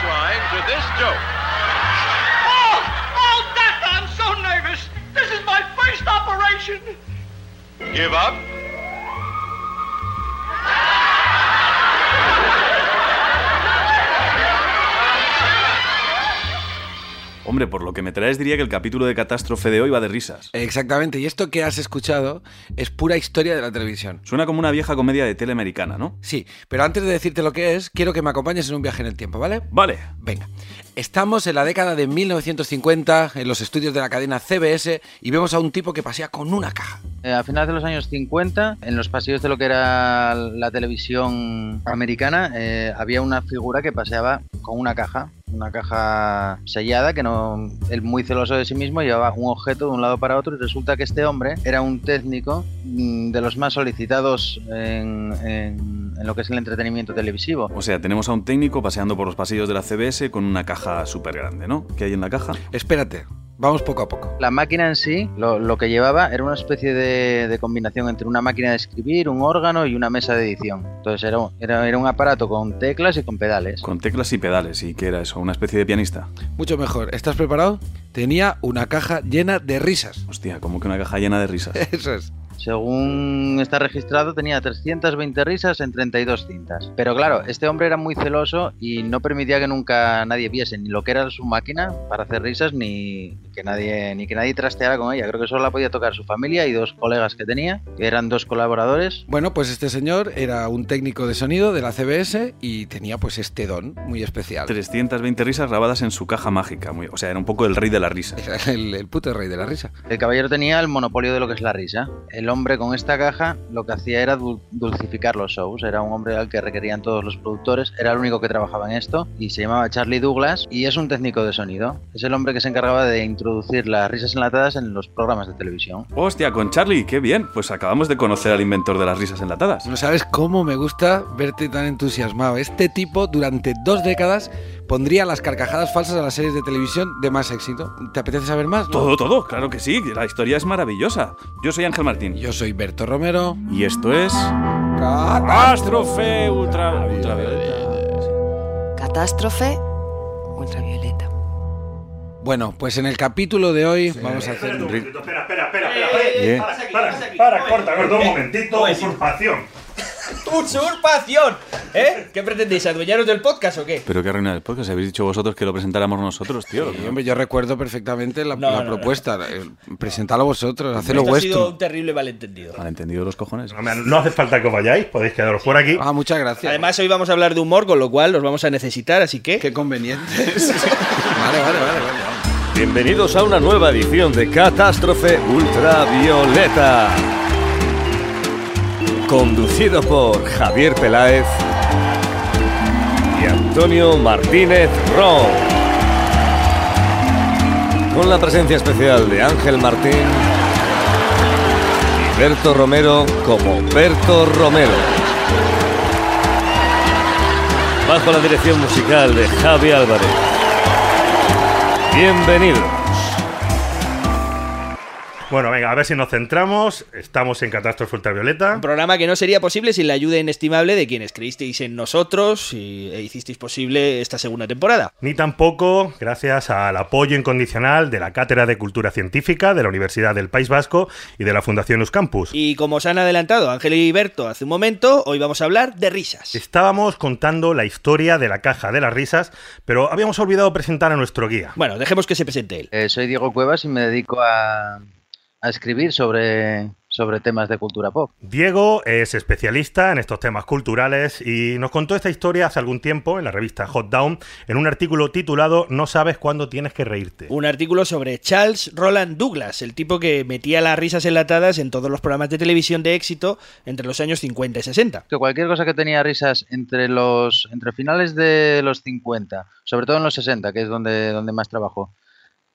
punchlines with this joke. Oh, oh, Doctor, I'm so nervous. This is my first operation. Give up? Hombre, por lo que me traes diría que el capítulo de Catástrofe de hoy va de risas. Exactamente, y esto que has escuchado es pura historia de la televisión. Suena como una vieja comedia de tele americana, ¿no? Sí, pero antes de decirte lo que es, quiero que me acompañes en un viaje en el tiempo, ¿vale? Vale. Venga, estamos en la década de 1950 en los estudios de la cadena CBS y vemos a un tipo que pasea con una caja. Eh, a finales de los años 50, en los pasillos de lo que era la televisión americana, eh, había una figura que paseaba con una caja, una caja sellada, que no, él muy celoso de sí mismo llevaba un objeto de un lado para otro y resulta que este hombre era un técnico mm, de los más solicitados en, en- en lo que es el entretenimiento televisivo. O sea, tenemos a un técnico paseando por los pasillos de la CBS con una caja súper grande, ¿no? ¿Qué hay en la caja? Espérate, vamos poco a poco. La máquina en sí, lo, lo que llevaba era una especie de, de combinación entre una máquina de escribir, un órgano y una mesa de edición. Entonces era, un- era, era un aparato con teclas y con pedales. Con teclas y pedales. ¿Y qué era eso? ¿Una especie de pianista? Mucho mejor, ¿estás preparado? Tenía una caja llena de risas. Hostia, como que una caja llena de risas. Eso es. Según está registrado, tenía 320 risas en 32 cintas. Pero claro, este hombre era muy celoso y no permitía que nunca nadie viese ni lo que era su máquina para hacer risas ni que nadie ni que nadie trasteara con ella. Creo que solo la podía tocar su familia y dos colegas que tenía, que eran dos colaboradores. Bueno, pues este señor era un técnico de sonido de la CBS y tenía pues este don muy especial. 320 risas grabadas en su caja mágica. Muy, o sea, era un poco el rey de la risa. Era el, el puto rey de la risa. El caballero tenía el monopolio de lo que es la risa. El hombre con esta caja lo que hacía era dul- dulcificar los shows. Era un hombre al que requerían todos los productores. Era el único que trabajaba en esto y se llamaba Charlie Douglas y es un técnico de sonido. Es el hombre que se encargaba de introducir las risas enlatadas en los programas de televisión. Hostia, con Charlie, qué bien. Pues acabamos de conocer al inventor de las risas enlatadas. No sabes cómo me gusta verte tan entusiasmado. Este tipo durante dos décadas pondría las carcajadas falsas a las series de televisión de más éxito. ¿Te apetece saber más? no? Todo, todo, claro que sí. La historia es maravillosa. Yo soy Ángel Martín. Yo soy Berto Romero. Y esto es. Catástrofe ultra, ultravioleta. Catástrofe ultravioleta. Bueno, pues en el capítulo de hoy vamos a hacer un... Espera, espera, espera, espera. Bien. Para, para, corta, corta un momentito. Usurpación. ¡Usurpación! ¿Eh? ¿Qué pretendéis? ¿Adueñaros del podcast o qué? Pero qué arruina el podcast. Habéis dicho vosotros que lo presentáramos nosotros, tío. Sí, hombre, yo recuerdo perfectamente la, No, la no, no. propuesta. Eh, Presentadlo vosotros, hacedlo Esto ha sido vuestro. un terrible malentendido. Malentendido los cojones. Hombre, No hace falta que os vayáis, podéis quedaros por aquí. Ah, muchas gracias. Además, hoy vamos a hablar de humor, con lo cual los vamos a necesitar, así que... Qué convenientes. vale, vale, vale, vale. Bienvenidos a una nueva edición de Catástrofe Ultravioleta. Conducido por Javier Peláez y Antonio Martínez Ron. Con la presencia especial de Ángel Martín y Berto Romero como Berto Romero. Bajo la dirección musical de Javi Álvarez. Bienvenidos. Bueno, venga, a ver si nos centramos. Estamos en Catástrofe Ultravioleta. Un programa que no sería posible sin la ayuda inestimable de quienes creísteis en nosotros y, e hicisteis posible esta segunda temporada. Ni tampoco gracias al apoyo incondicional de la Cátedra de Cultura Científica de la Universidad del País Vasco y de la Fundación Euskampus. Y como os han adelantado Ángel y Berto hace un momento, hoy vamos a hablar de risas. Estábamos contando la historia de la caja de las risas, pero habíamos olvidado presentar a nuestro guía. Bueno, dejemos que se presente él. Eh, soy Diego Cuevas y me dedico a, a escribir sobre, sobre temas de cultura pop. Diego es especialista en estos temas culturales y nos contó esta historia hace algún tiempo en la revista Hot Down en un artículo titulado No sabes cuándo tienes que reírte. Un artículo sobre Charles Roland Douglas, el tipo que metía las risas enlatadas en todos los programas de televisión de éxito entre los años 50 y 60. Que cualquier cosa que tenía risas entre los entre finales de los 50, sobre todo en los 60, que es donde, donde más trabajó,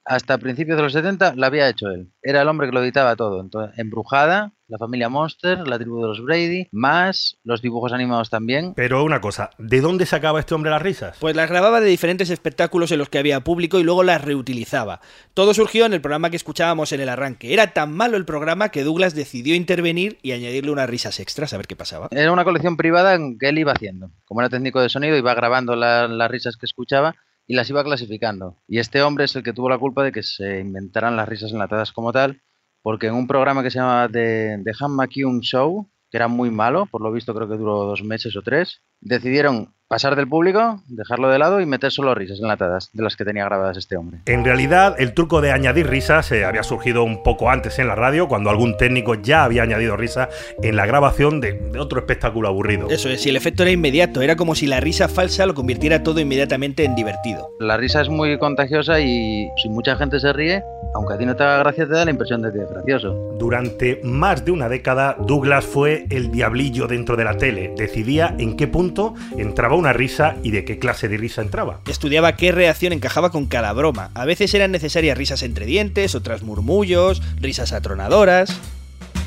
hasta principios de los 70 la había hecho él. Era el hombre que lo editaba todo. Entonces, Embrujada, la familia Monster, la tribu de los Brady, más los dibujos animados también. Pero una cosa, ¿de dónde sacaba este hombre las risas? Pues las grababa de diferentes espectáculos en los que había público y luego las reutilizaba. Todo surgió en el programa que escuchábamos en el arranque. Era tan malo el programa que Douglas decidió intervenir y añadirle unas risas extras a ver qué pasaba. Era una colección privada en que él iba haciendo. Como era técnico de sonido, iba grabando la- las risas que escuchaba y las iba clasificando. Y este hombre es el que tuvo la culpa de que se inventaran las risas enlatadas como tal, porque en un programa que se llamaba The, The Han McCune Show, que era muy malo, por lo visto creo que duró dos meses o tres, decidieron pasar del público, dejarlo de lado y meter solo risas enlatadas de las que tenía grabadas este hombre. En realidad, el truco de añadir risas eh, había surgido un poco antes en la radio, cuando algún técnico ya había añadido risa en la grabación de, de otro espectáculo aburrido. Eso es, y el efecto era inmediato, era como si la risa falsa lo convirtiera todo inmediatamente en divertido. La risa es muy contagiosa y si mucha gente se ríe, aunque a ti no te haga gracia, te da la impresión de que es gracioso. Durante más de una década, Douglas fue el diablillo dentro de la tele. Decidía en qué punto entraba una risa y de qué clase de risa entraba. Estudiaba qué reacción encajaba con cada broma. A veces eran necesarias risas entre dientes, otras murmullos, risas atronadoras.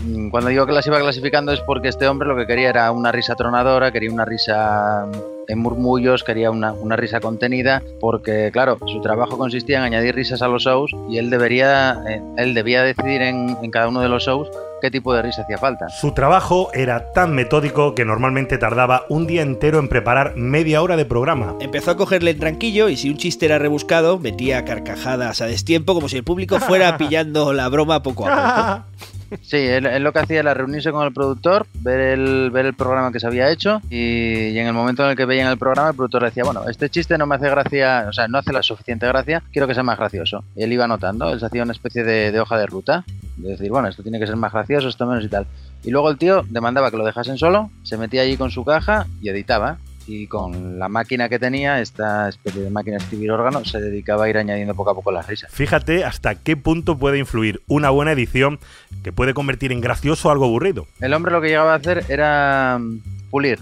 Mm, Cuando digo que las iba clasificando es porque este hombre lo que quería era una risa tronadora, quería una risa en murmullos, quería una, una risa contenida, porque claro, su trabajo consistía en añadir risas a los shows y él debería, eh, él debía decidir en, en cada uno de los shows qué tipo de risa hacía falta. Su trabajo era tan metódico que normalmente tardaba un día entero en preparar media hora de programa. Empezó a cogerle el tranquillo y si un chiste era rebuscado, metía carcajadas a destiempo como si el público fuera pillando la broma poco a poco. Sí, él, lo que hacía era reunirse con el productor, ver el, ver el programa que se había hecho y, en el momento en el que veían el programa el productor le decía, bueno, este chiste no me hace gracia, o sea, no hace la suficiente gracia, quiero que sea más gracioso. Él iba anotando, él se hacía una especie de, de hoja de ruta, de decir, bueno, esto tiene que ser más gracioso, esto menos y tal. Y luego el tío demandaba que lo dejasen solo, se metía allí con su caja y editaba. Y con la máquina que tenía, esta especie de máquina de escribir órgano, se dedicaba a ir añadiendo poco a poco las risas. Fíjate hasta qué punto puede influir una buena edición que puede convertir en gracioso algo aburrido. El hombre lo que llegaba a hacer era mm, pulir.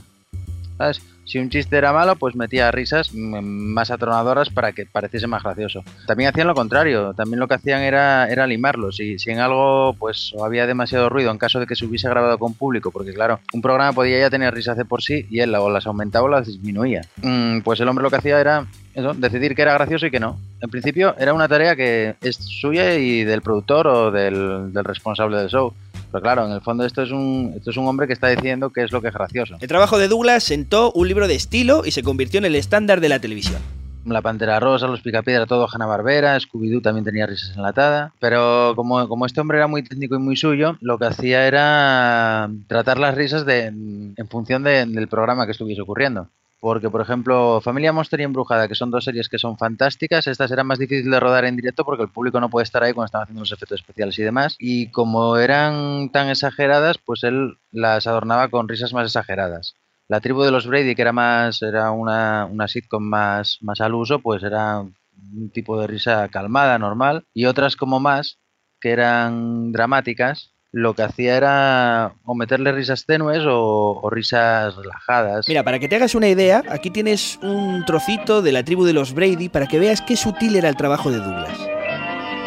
¿Sabes? Si un chiste era malo, pues metía risas más atronadoras para que pareciese más gracioso. También hacían lo contrario, también lo que hacían era, era limarlo. Si, si en algo pues había demasiado ruido, en caso de que se hubiese grabado con público, porque claro, un programa podía ya tener risas de por sí y él o las aumentaba o las disminuía. Mm, pues el hombre lo que hacía era eso, decidir que era gracioso y que no. En principio era una tarea que es suya y del productor o del, del responsable del show. Pero claro, en el fondo esto es un esto es un hombre que está diciendo qué es lo que es gracioso. El trabajo de Douglas sentó un libro de estilo y se convirtió en el estándar de la televisión. La Pantera Rosa, Los Picapiedra, todo Hanna-Barbera, Scooby-Doo también tenía risas enlatadas. Pero como, como este hombre era muy técnico y muy suyo, lo que hacía era tratar las risas de, en función de- del programa que estuviese ocurriendo. Porque, por ejemplo, Familia Monster y Embrujada, que son dos series que son fantásticas, estas eran más difíciles de rodar en directo porque el público no puede estar ahí cuando están haciendo los efectos especiales y demás. Y como eran tan exageradas, pues él las adornaba con risas más exageradas. La tribu de los Brady, que era más, era una, una sitcom más, más al uso, pues era un tipo de risa calmada, normal. Y otras como más, que eran dramáticas, lo que hacía era o meterle risas tenues o, o risas relajadas. Mira, para que te hagas una idea, aquí tienes un trocito de la tribu de los Brady para que veas qué sutil era el trabajo de Douglas.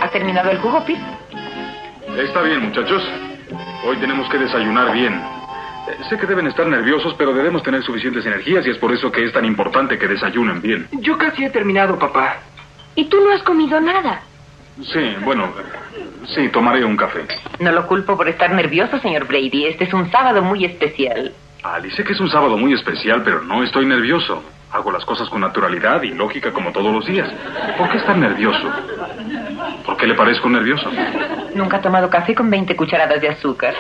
¿Has terminado el jugo, Pete? Está bien, muchachos. Hoy tenemos que desayunar bien. Eh, Sé que deben estar nerviosos, pero debemos tener suficientes energías y es por eso que es tan importante que desayunen bien. Yo casi he terminado, papá. ¿Y tú no has comido nada? Sí, bueno, sí, tomaré un café. No lo culpo por estar nervioso, señor Brady. Este es un sábado muy especial. Ali, sé que es un sábado muy especial, pero no estoy nervioso. Hago las cosas con naturalidad y lógica como todos los días. ¿Por qué estar nervioso? ¿Por qué le parezco nervioso? Nunca ha tomado café con 20 cucharadas de azúcar.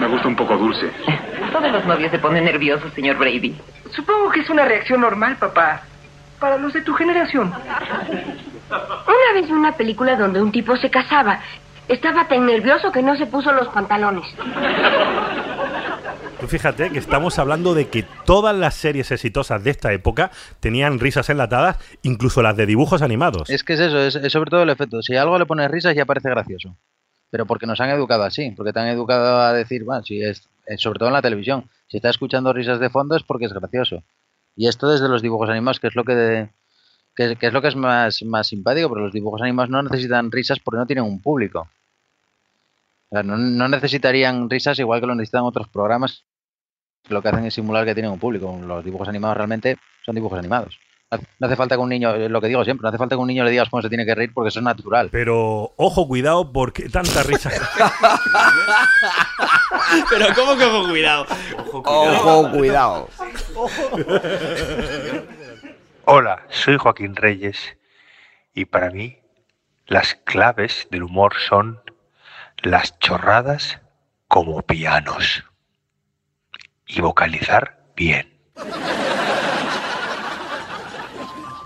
Me gusta un poco dulce. Todos los novios se ponen nerviosos, señor Brady. Supongo que es una reacción normal, papá. Para los de tu generación. Una vez vi una película donde un tipo se casaba. Estaba tan nervioso que no se puso los pantalones. Tú fíjate que estamos hablando de que todas las series exitosas de esta época tenían risas enlatadas, incluso las de dibujos animados. Es que es eso, es, es sobre todo el efecto. Si a algo le pones risas ya parece gracioso. Pero porque nos han educado así, porque te han educado a decir, bueno, si es, eh, sobre todo en la televisión, si estás escuchando risas de fondo es porque es gracioso. Y esto desde los dibujos animados, que es lo que, que, que es lo que es más, más simpático, pero los dibujos animados no necesitan risas porque no tienen un público. sea, no, no necesitarían risas igual que lo necesitan otros programas. Lo que hacen es simular que tienen un público. Los dibujos animados realmente son dibujos animados. No hace falta que un niño, lo que digo siempre, no hace falta que un niño le digas cómo se tiene que reír porque eso es natural. Pero ojo, cuidado, porque tanta risa. Pero ¿cómo que ojo, cuidado? Ojo, cuidado. Hola, soy Joaquín Reyes y para mí las claves del humor son las chorradas como pianos y vocalizar bien.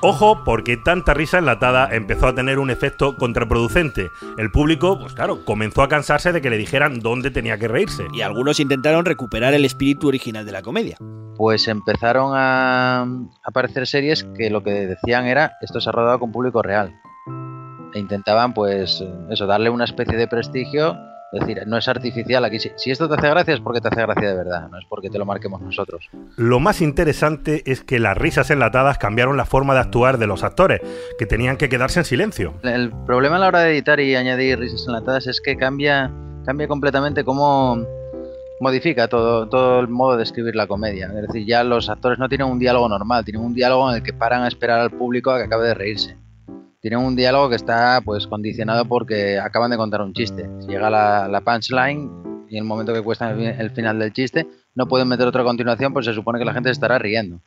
Ojo, porque tanta risa enlatada empezó a tener un efecto contraproducente. El público, pues claro, comenzó a cansarse de que le dijeran dónde tenía que reírse. Y algunos intentaron recuperar el espíritu original de la comedia. Pues empezaron a aparecer series que lo que decían era esto se ha rodado con público real. E intentaban, pues, eso, darle una especie de prestigio es decir, no es artificial. Aquí, si, si, esto te hace gracia es porque te hace gracia de verdad, no es porque te lo marquemos nosotros. Lo más interesante es que las risas enlatadas cambiaron la forma de actuar de los actores, que tenían que quedarse en silencio. El problema a la hora de editar y añadir risas enlatadas es que cambia, cambia completamente cómo modifica todo, todo el modo de escribir la comedia. Es decir, ya los actores no tienen un diálogo normal, tienen un diálogo en el que paran a esperar al público a que acabe de reírse tienen un diálogo que está pues condicionado porque acaban de contar un chiste. Si llega la, la punchline y en el momento que cuesta el, el, final del chiste, no pueden meter otra continuación, pues se supone que la gente estará riendo.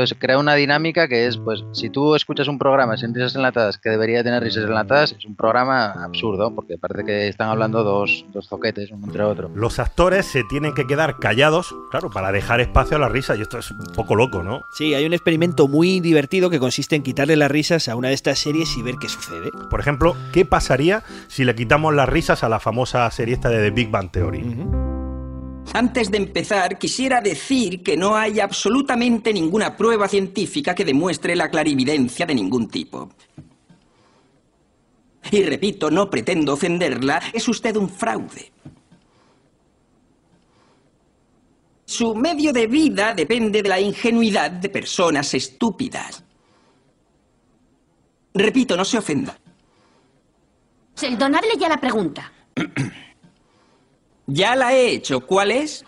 Entonces crea una dinámica que es, pues, si tú escuchas un programa sin risas enlatadas que debería tener risas enlatadas, es un programa absurdo, porque parece que están hablando dos, dos zoquetes uno entre otro. Los actores se tienen que quedar callados, claro, para dejar espacio a la risa, y esto es un poco loco, ¿no? Sí, hay un experimento muy divertido que consiste en quitarle las risas a una de estas series y ver qué sucede. Por ejemplo, ¿qué pasaría si le quitamos las risas a la famosa serie esta de The Big Bang Theory? Uh -huh. Antes de empezar, quisiera decir que no hay absolutamente ninguna prueba científica que demuestre la clarividencia de ningún tipo. Y repito, no pretendo ofenderla, es usted un fraude. Su medio de vida depende de la ingenuidad de personas estúpidas. Repito, no se ofenda. Donarle ya la pregunta. Ya la he hecho. ¿Cuál es?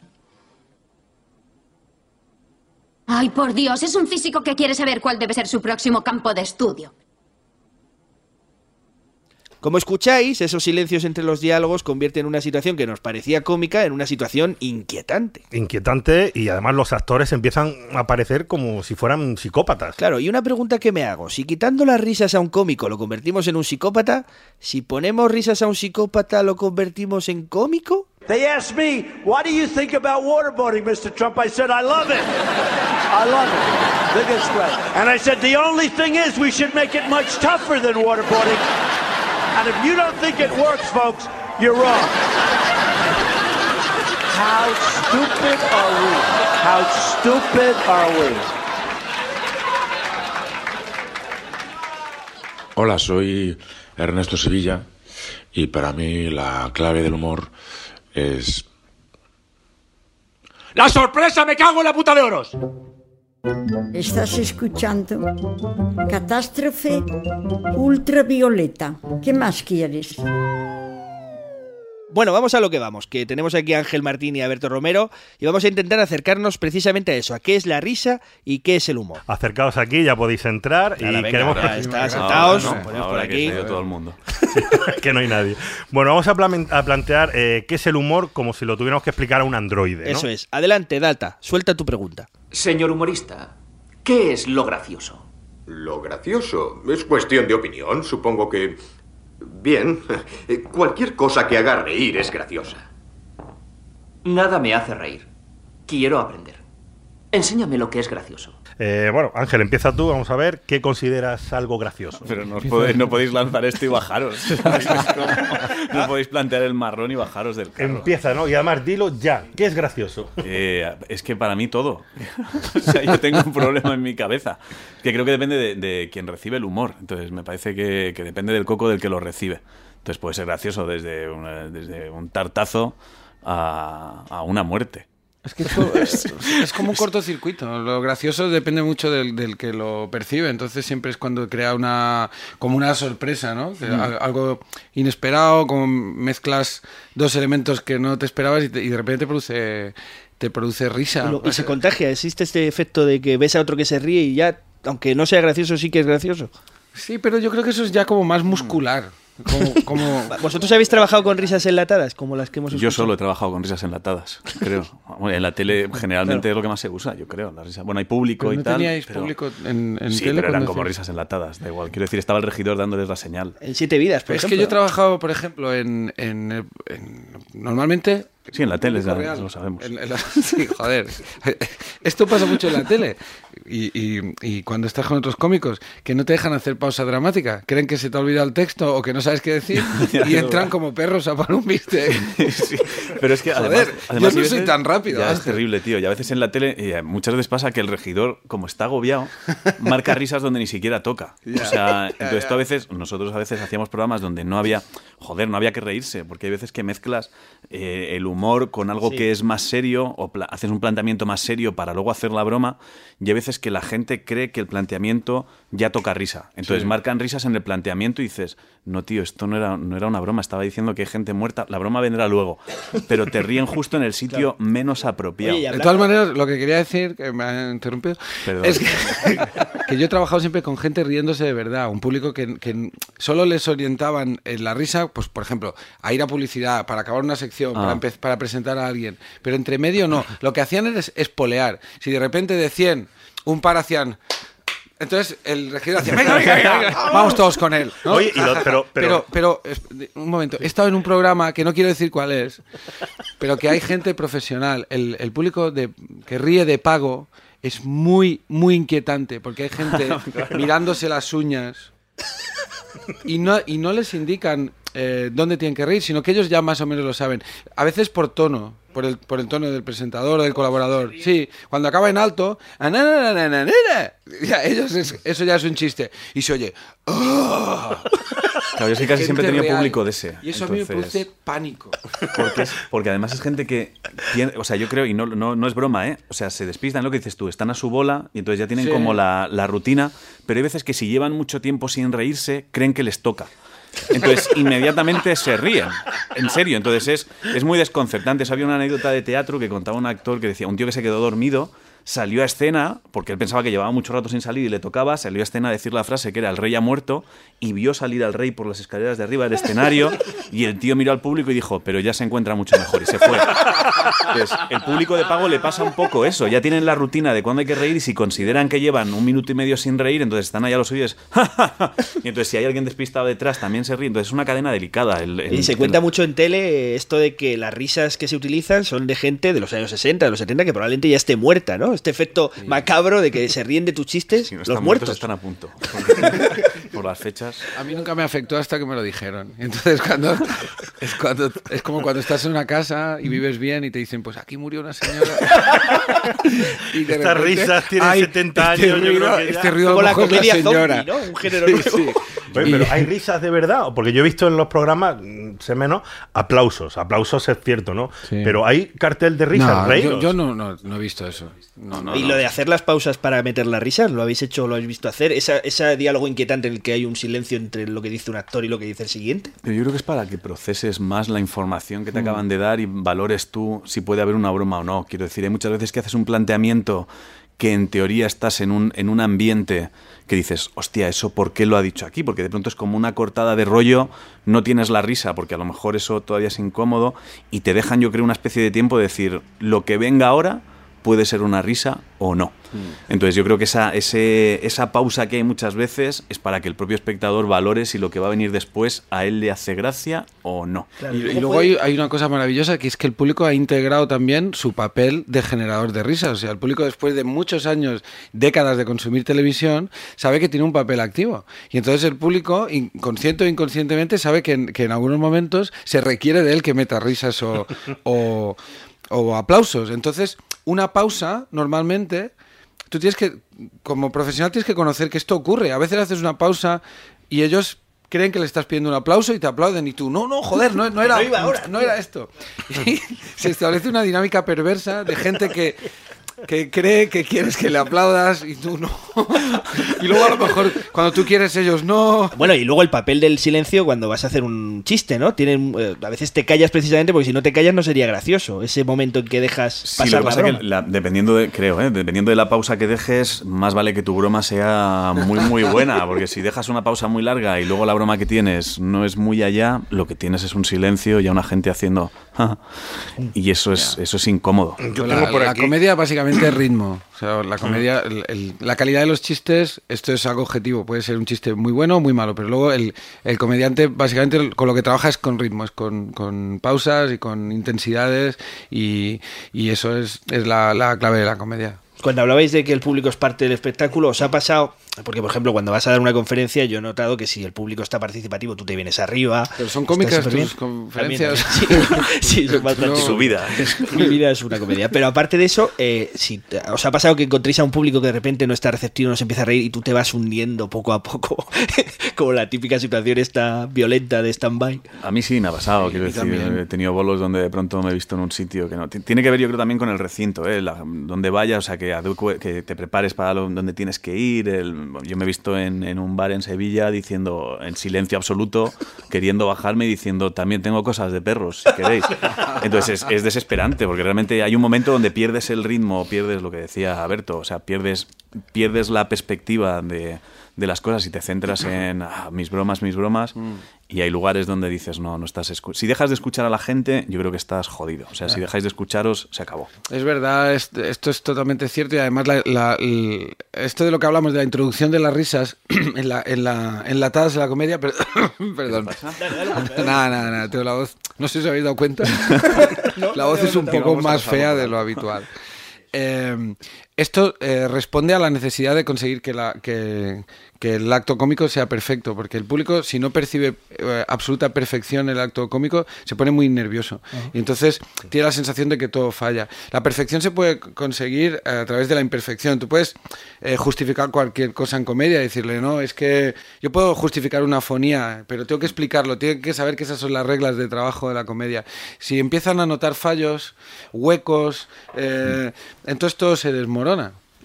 Ay, por Dios, es un físico que quiere saber cuál debe ser su próximo campo de estudio. Como escucháis, esos silencios entre los diálogos convierten una situación que nos parecía cómica en una situación inquietante. Inquietante y además los actores empiezan a aparecer como si fueran psicópatas. Claro, y una pregunta que me hago, si quitando las risas a un cómico lo convertimos en un psicópata, si ponemos risas a un psicópata lo convertimos en cómico? They asked me, what do you think about waterboarding, Mr. Trump? I said, I love it. I love it. Biggest threat. And I said, the only thing is we should make it much tougher than waterboarding. And if you don't think it works, folks, you're wrong. How stupid are we? How stupid are we? Hola, soy Ernesto Sevilla y para mí la clave del humor es... ¡La sorpresa! ¡Me cago en la puta de oros! Estás escuchando Catástrofe Ultravioleta. ¿Qué más quieres? Bueno, vamos a lo que vamos, que tenemos aquí a Ángel Martín y a Berto Romero y vamos a intentar acercarnos precisamente a eso, a qué es la risa y qué es el humor. Acercaos aquí, ya podéis entrar Nada, y venga, queremos ahora está sentados, Ahora no, ponemos ahora por que aquí. ido todo el mundo. que no hay nadie. Bueno, vamos a, plantear eh, qué es el humor como si lo tuviéramos que explicar a un androide. ¿no? Eso es. Adelante, Data, suelta tu pregunta. Señor humorista, ¿qué es lo gracioso? Lo gracioso es cuestión de opinión. Supongo que... Bien, cualquier cosa que haga reír es graciosa. Nada me hace reír. Quiero aprender. Enséñame lo que es gracioso. Eh, bueno, Ángel, empieza tú, vamos a ver qué consideras algo gracioso. Pero no, os podéis, no podéis lanzar esto y bajaros. no podéis plantear el marrón y bajaros del carro. Empieza, ¿no? Y además dilo ya, ¿qué es gracioso? Eh, es que para mí todo. o sea, yo tengo un problema en mi cabeza. Que creo que depende de, de quien recibe el humor. Entonces, me parece que, que depende del coco del que lo recibe. Entonces, puede ser gracioso desde, una- desde un tartazo a, a una muerte. Es que esto es, es como un cortocircuito. Lo gracioso depende mucho del, del que lo percibe. Entonces siempre es cuando crea una como una sorpresa, ¿no? Mm. Algo inesperado, como mezclas dos elementos que no te esperabas y, te- y de repente produce te produce risa. Lo- y se contagia. Existe este efecto de que ves a otro que se ríe y ya, aunque no sea gracioso, sí que es gracioso. Sí, pero yo creo que eso es ya como más muscular. Como, como- ¿Vosotros habéis trabajado con risas enlatadas, como las que hemos Yo escuchado? solo he trabajado con risas enlatadas, creo. Bueno, en la tele generalmente es lo que más se usa, yo creo. La risa. Bueno, hay público Pero y no tal. teníais pero- público en, en sí, tele pero eran como risas enlatadas, da igual. Quiero decir, estaba el regidor dándoles la señal. En Siete Vidas, por es que ejemplo. yo he trabajado, por ejemplo, en, en- en- normalmente. Sí, en la tele, ya real. lo sabemos. En- en la- sí, joder. Esto pasa mucho en la tele. Y, y- y cuando estás con otros cómicos que no te dejan hacer pausa dramática, creen que se te ha olvidado el texto o que no sabes qué decir y entran como perros a por un bistec. Pero es que Joder, además, yo no soy tan rápido, Ya es terrible, tío. Y a veces en la tele, eh, muchas veces pasa que el regidor, como está agobiado, marca risas donde ni siquiera toca. O sea, entonces tú a veces, nosotros a veces hacíamos programas donde no había, joder, no había que reírse, porque hay veces que mezclas eh, el humor con algo Sí. que es más serio o haces un planteamiento más serio para luego hacer la broma y hay veces que la gente cree que el planteamiento ya toca risa. Entonces Sí. marcan risas en el planteamiento y dices, no tío, esto no era, no era una broma, estaba diciendo que hay gente muerta, la broma vendrá luego, pero te ríen justo en el sitio menos apropiado. Oye, De todas maneras, lo que quería decir, que me ha interrumpido, Perdón. es que, que yo he trabajado siempre con gente riéndose de verdad, un público que, que solo les orientaban en la risa, pues por ejemplo, a ir a publicidad, para acabar una sección, para, Ah. Para presentar a alguien, pero entre medio no, lo que hacían era es espolear. Si de repente de 100, un par hacían... Entonces el regidor hacía, venga, venga, venga, venga, vamos todos con él. ¿no? Oye, y lo- pero- pero- pero, pero, un momento, he estado en un programa que no quiero decir cuál es, pero que hay gente profesional. El, el público de, que ríe de pago es muy, muy inquietante, porque hay gente mirándose las uñas y no, y no les indican eh, dónde tienen que reír, sino que ellos ya más o menos lo saben. A veces por tono, por el, por el tono del presentador o del colaborador. Sí, cuando acaba en alto, ya, ellos es- eso ya es un chiste. Y se oye, "Oh". Claro, yo es que casi siempre he tenido real. público de ese. Y eso a mí me produce pánico. Porque, es- porque además es gente que tiene, o sea, yo creo, y no, no, no es broma, ¿eh? O sea, se despistan lo que dices tú, están a su bola y entonces ya tienen Sí. como la, la rutina, pero hay veces que si llevan mucho tiempo sin reírse, creen que les toca. Entonces, inmediatamente se ríen. En serio, entonces es, es muy desconcertante. Había una anécdota de teatro que contaba un actor que decía, un tío que se quedó dormido, salió a escena, porque él pensaba que llevaba mucho rato sin salir y le tocaba, salió a escena a decir la frase que era el rey ha muerto y vio salir al rey por las escaleras de arriba del escenario y el tío miró al público y dijo, pero ya se encuentra mucho mejor y se fue. Entonces, el público de pago le pasa un poco eso, ya tienen la rutina de cuándo hay que reír y si consideran que llevan un minuto y medio sin reír, entonces están allá los oídos y entonces si hay alguien despistado detrás también se ríe, entonces es una cadena delicada. El, el- Y se el- cuenta mucho en tele esto de que las risas que se utilizan son de gente de los años 60, de los 70, que probablemente ya esté muerta, ¿no? Este efecto macabro de que se ríen de tus chistes Si no los están muertos. están a punto. Por las fechas. A mí nunca me afectó hasta que me lo dijeron. Entonces cuando es cuando es como cuando estás en una casa y vives bien y te dicen, pues aquí murió una señora. Y de Estas repente, risas tienen "Ay, 70 este años, yo ruido- creo que ya". Este ruido a lo Como la comedia señora. zombie, ¿no? Un género Sí, nuevo. sí. Oye, pero ¿hay risas de verdad? Porque yo he visto en los programas, mm, sé menos, aplausos. Aplausos es cierto, ¿no? Sí. Pero hay cartel de risas, No, reíros. yo, yo no, no, no he visto eso. No, no, y no. lo de hacer las pausas para meter las risas, ¿lo habéis hecho o lo habéis visto hacer? Esa, ese diálogo inquietante en el que hay un silencio entre lo que dice un actor y lo que dice el siguiente. Pero yo creo que es para que proceses más la información Mm. que te acaban de dar y valores tú si puede haber una broma o no. Quiero decir, hay muchas veces que haces un planteamiento que en teoría estás en un, en un ambiente que dices, hostia, ¿eso por qué lo ha dicho aquí? Porque de pronto es como una cortada de rollo, no tienes la risa, porque a lo mejor eso todavía es incómodo, y te dejan, yo creo, una especie de tiempo de decir, lo que venga ahora puede ser una risa o no. Entonces yo creo que esa, ese, esa pausa que hay muchas veces es para que el propio espectador valore si lo que va a venir después a él le hace gracia o no. Y, y luego hay, hay una cosa maravillosa que es que el público ha integrado también su papel de generador de risas. O sea, el público después de muchos años, décadas de consumir televisión, sabe que tiene un papel activo. Y entonces el público, inconsciente o inconscientemente, sabe que en, que en algunos momentos se requiere de él que meta risas o, o, o aplausos. Entonces, una pausa normalmente tú tienes que, como profesional, tienes que conocer que esto ocurre. A veces haces una pausa y ellos creen que le estás pidiendo un aplauso y te aplauden y tú, no, no, joder, no, no era, No era esto. Y se establece una dinámica perversa de gente que, que cree que quieres que le aplaudas y tú no. Y luego a lo mejor cuando tú quieres ellos no. Bueno, y luego el papel del silencio cuando vas a hacer un chiste, ¿no? Tienen, eh, a veces te callas precisamente porque si no te callas no sería gracioso. Ese momento en que dejas Sí, pasar lo la que pasa es broma. que la- dependiendo de, creo, ¿eh? dependiendo de la pausa que dejes, más vale que tu broma sea muy, muy buena, porque si dejas una pausa muy larga y luego la broma que tienes no es muy allá, lo que tienes es un silencio y a una gente haciendo, "Ja", y eso es, eso es incómodo. la, la comedia básicamente es ritmo. O sea, la comedia, el- el- la calidad de los chistes, esto es algo objetivo. Puede ser un chiste muy bueno o muy malo, pero luego el, el comediante básicamente con lo que trabaja es con ritmos, con, con pausas y con intensidades y, y eso es, es la, la clave de la comedia. Cuando hablabais de que el público es parte del espectáculo, ¿os ha pasado? Porque, por ejemplo, cuando vas a dar una conferencia, yo he notado que si el público está participativo, tú te vienes arriba. Pero son cómicas tus conferencias. También. Sí, sí, son bastante. No. Su vida. Mi vida es una comedia. Pero aparte de eso, eh, si te- os ha pasado que encontréis a un público que de repente no está receptivo, no se empieza a reír y tú te vas hundiendo poco a poco, como la típica situación esta violenta de stand-by. A mí sí me ha pasado, quiero decir, también. he tenido bolos donde de pronto me he visto en un sitio que no. Ti- Tiene que ver, yo creo, también con el recinto, ¿eh? La- donde vayas, o sea, que te prepares para lo- donde tienes que ir. el- yo me he visto en, un bar en Sevilla diciendo, en silencio absoluto, queriendo bajarme y diciendo, también tengo cosas de perros, si queréis. Entonces es, es desesperante, porque realmente hay un momento donde pierdes el ritmo, pierdes lo que decía Berto, o sea, pierdes, pierdes la perspectiva de, de las cosas y te centras en "Ah, mis bromas, mis bromas. Y hay lugares donde dices, no, no estás escu-". Si dejas de escuchar a la gente, yo creo que estás jodido. O sea, si Ah. dejáis de escucharos, se acabó. Es verdad, es- esto es totalmente cierto y además la- la- el- esto de lo que hablamos de la introducción de las risas en la, en la, enlatadas de la comedia, perdón. Nada, nada, nada, tengo la voz, no sé si os habéis dado cuenta, la voz es un poco más fea de lo habitual. Eh, esto eh, responde a la necesidad de conseguir que, la, que, que el acto cómico sea perfecto, porque el público, si no percibe eh, absoluta perfección el acto cómico, se pone muy nervioso. Y entonces tiene la sensación de que todo falla. La perfección se puede conseguir a través de la imperfección. Tú puedes eh, justificar cualquier cosa en comedia y decirle, no, es que yo puedo justificar una fonía, pero tengo que explicarlo, tengo que saber que esas son las reglas de trabajo de la comedia. Si empiezan a notar fallos, huecos, eh, entonces todo se desmorona.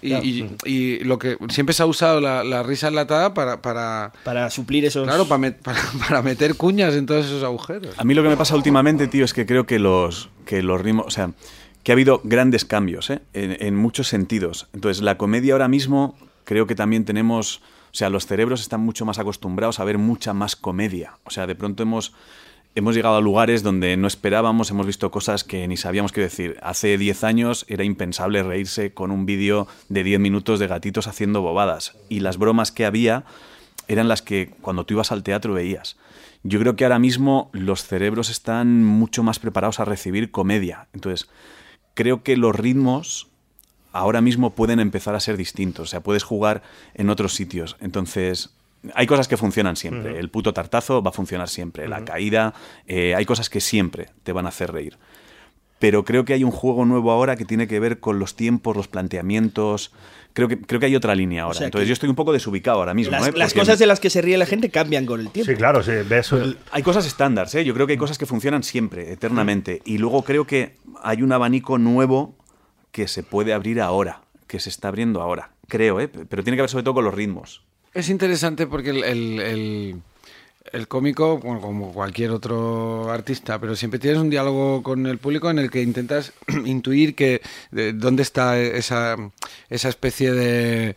Y, Claro. y- y lo que siempre se ha usado la, la risa enlatada para, para, para suplir esos. Claro, para, met- para, para meter cuñas en todos esos agujeros. A mí lo que me pasa últimamente, tío, es que creo que los, que los ritmos, o sea, que ha habido grandes cambios, ¿eh? en, en muchos sentidos. Entonces, la comedia ahora mismo, creo que también tenemos, o sea, los cerebros están mucho más acostumbrados a ver mucha más comedia. O sea, de pronto hemos, hemos llegado a lugares donde no esperábamos, hemos visto cosas que ni sabíamos qué decir. Hace 10 años era impensable reírse con un vídeo de 10 minutos de gatitos haciendo bobadas. Y las bromas que había eran las que cuando tú ibas al teatro veías. Yo creo que ahora mismo los cerebros están mucho más preparados a recibir comedia. Entonces, creo que los ritmos ahora mismo pueden empezar a ser distintos. O sea, puedes jugar en otros sitios. Entonces, hay cosas que funcionan siempre. Ujú. El puto tartazo va a funcionar siempre. La caída, eh, hay cosas que siempre te van a hacer reír. Pero creo que hay un juego nuevo ahora que tiene que ver con los tiempos, los planteamientos. Creo que, creo que hay otra línea ahora. sea Entonces yo estoy un poco desubicado ahora mismo. Las, ¿eh? las cosas de las que se ríe la gente cambian con el tiempo. Sí, claro, sí, ves. hay cosas estándar, ¿eh? Yo creo que hay cosas que funcionan siempre, eternamente. Y luego creo que hay un abanico nuevo que se puede abrir ahora, que se está abriendo ahora. Creo, ¿eh? Pero tiene que ver sobre todo con los ritmos. Es interesante porque el, el- el- el cómico, bueno, como cualquier otro artista, pero siempre tienes un diálogo con el público en el que intentas intuir que de dónde está esa, esa especie de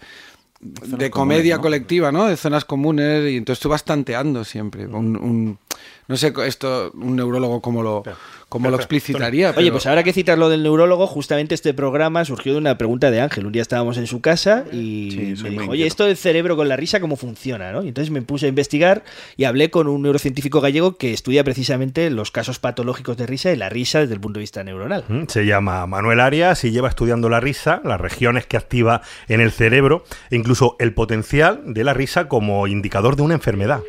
de comedia comunes, ¿no? colectiva, ¿no? De zonas comunes y entonces tú vas tanteando siempre. Un, un- no sé esto un neurólogo cómo lo cómo lo explicitaría. Oye, pero- pues ahora que citas lo del neurólogo, justamente este programa surgió de una pregunta de Ángel. Un día estábamos en su casa y Sí, me dijo, oye, esto del cerebro con la risa, ¿cómo funciona? ¿no? Y entonces me puse a investigar y hablé con un neurocientífico gallego que estudia precisamente los casos patológicos de risa y la risa desde el punto de vista neuronal. Mm, Se llama Manuel Arias y lleva estudiando la risa, las regiones que activa en el cerebro e incluso el potencial de la risa como indicador de una enfermedad.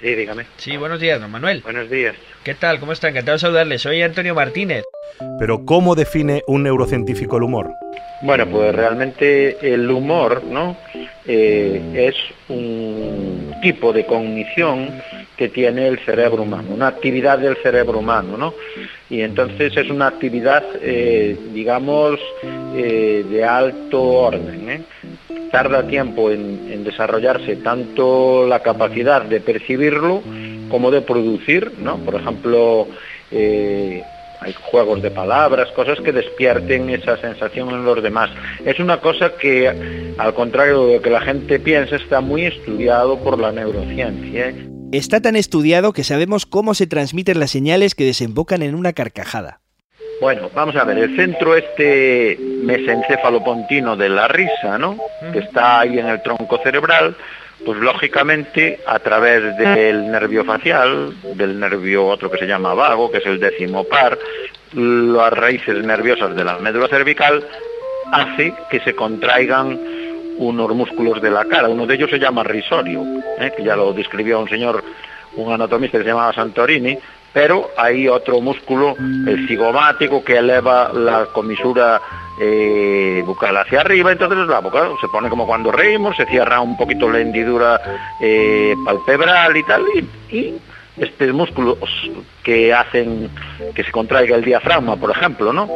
Sí, dígame. Sí, buenos días, don Manuel. Buenos días. ¿Qué tal? ¿Cómo está? Encantado de saludarle. Soy Antonio Martínez. Pero ¿cómo define un neurocientífico el humor? Bueno, pues realmente el humor, ¿no? Eh, es un un tipo de cognición que tiene el cerebro humano, una actividad del cerebro humano, ¿no? Y entonces es una actividad, eh, digamos, eh, de alto orden. ¿eh? Tarda tiempo en, en desarrollarse tanto la capacidad de percibirlo como de producir, ¿no? Por ejemplo, eh, hay juegos de palabras, cosas que despierten esa sensación en los demás. Es una cosa que, al contrario de lo que la gente piensa, está muy estudiado por la neurociencia. ¿eh? Está tan estudiado que sabemos cómo se transmiten las señales que desembocan en una carcajada. Bueno, vamos a ver, el centro este mesencéfalo-pontino de la risa, ¿no? Que está ahí en el tronco cerebral, pues lógicamente a través del nervio facial, del nervio otro que se llama vago, que es el décimo par, las raíces nerviosas de la médula cervical, hace que se contraigan unos músculos de la cara. Uno de ellos se llama risorio, ¿eh? que ya lo describió un señor, un anatomista que se llamaba Santorini, pero hay otro músculo, el cigomático, que eleva la comisura eh, bucal hacia arriba, entonces la boca se pone como cuando reímos, se cierra un poquito la hendidura eh, palpebral y tal, y, y estos músculos que hacen que se contraiga el diafragma, por ejemplo, ¿no?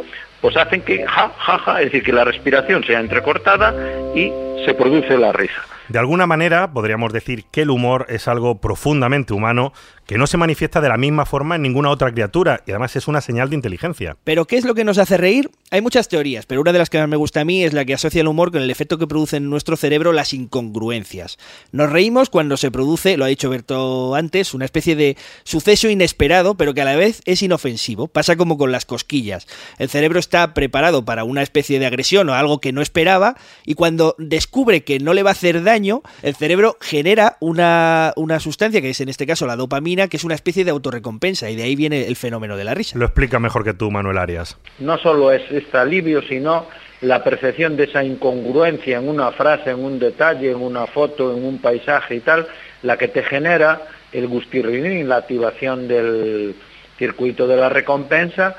Pues hacen que ja, ja, ja, es decir, que la respiración sea entrecortada y se produce la risa. De alguna manera, podríamos decir que el humor es algo profundamente humano que no se manifiesta de la misma forma en ninguna otra criatura y además es una señal de inteligencia. ¿Pero qué es lo que nos hace reír? Hay muchas teorías, pero una de las que más me gusta a mí es la que asocia el humor con el efecto que produce en nuestro cerebro las incongruencias. Nos reímos cuando se produce, lo ha dicho Berto antes, una especie de suceso inesperado, pero que a la vez es inofensivo. Pasa como con las cosquillas. El cerebro está preparado para una especie de agresión o algo que no esperaba y cuando descubre que no le va a hacer daño, el cerebro genera una, una sustancia que es en este caso la dopamina que es una especie de autorrecompensa y de ahí viene el fenómeno de la risa. Lo explica mejor que tú, Manuel Arias. No solo es este alivio, sino la percepción de esa incongruencia en una frase, en un detalle, en una foto, en un paisaje y tal, la que te genera el gustirrinín, la activación del circuito de la recompensa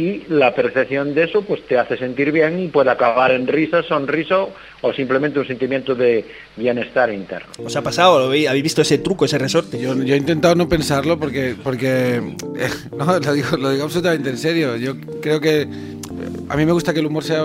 y la percepción de eso pues te hace sentir bien y puede acabar en risa, sonrisa o simplemente un sentimiento de bienestar interno. ¿Os ha pasado? ¿Lo veis? ¿Habéis visto ese truco, ese resorte? Yo, yo he intentado no pensarlo porque, porque eh, no, lo digo, lo digo absolutamente en serio. Yo creo que a mí me gusta que el humor sea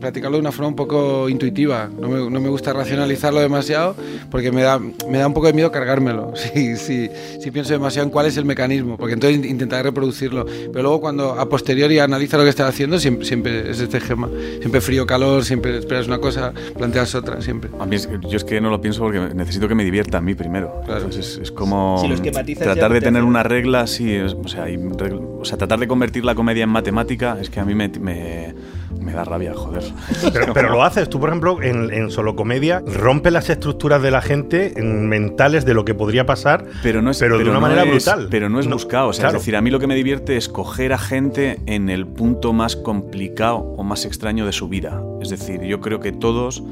practicarlo de una forma un poco intuitiva. No me, no me, gusta racionalizarlo demasiado porque me da, me da un poco de miedo cargármelo. Si, si, si, pienso demasiado en cuál es el mecanismo, porque entonces intentaré reproducirlo. Pero luego cuando a posteriori analiza lo que estás haciendo, siempre, siempre es este esquema. Siempre frío, calor, siempre esperas una cosa, planteas otra, siempre. A mí es, yo es que no lo pienso porque necesito que me divierta a mí primero. Claro. Entonces, es, es como si tratar de tener una regla, sí, o, sea, hay o sea, tratar de convertir la comedia en matemática es que a mí me, me, me da rabia, joder. Pero, pero, lo haces. Tú, por ejemplo, en, en, solo comedia, rompe las estructuras de la gente mentales de lo que podría pasar, pero, no es, pero, pero de una no manera es, brutal. Pero no es No, buscado. O sea, claro. Es decir, a mí lo que me divierte es coger a gente en el punto más complicado o más extraño de su vida. Es decir, yo creo que todos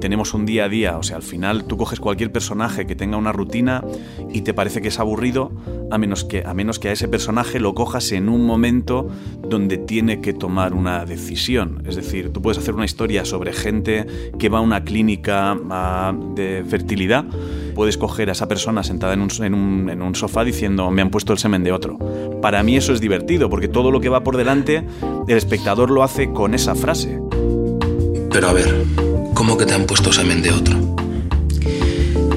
tenemos un día a día, o sea, al final tú coges cualquier personaje que tenga una rutina y te parece que es aburrido, a menos que a, menos que a ese personaje lo cojas en un momento donde tiene que tomar una decisión. Es decir, tú puedes hacer una historia sobre gente que va a una clínica a, de fertilidad, puedes coger a esa persona sentada en un sofá diciendo me han puesto el semen de otro. Para mí eso es divertido, porque todo lo que va por delante, el espectador lo hace con esa frase. Pero a ver, ¿Cómo que te han puesto semen de otro?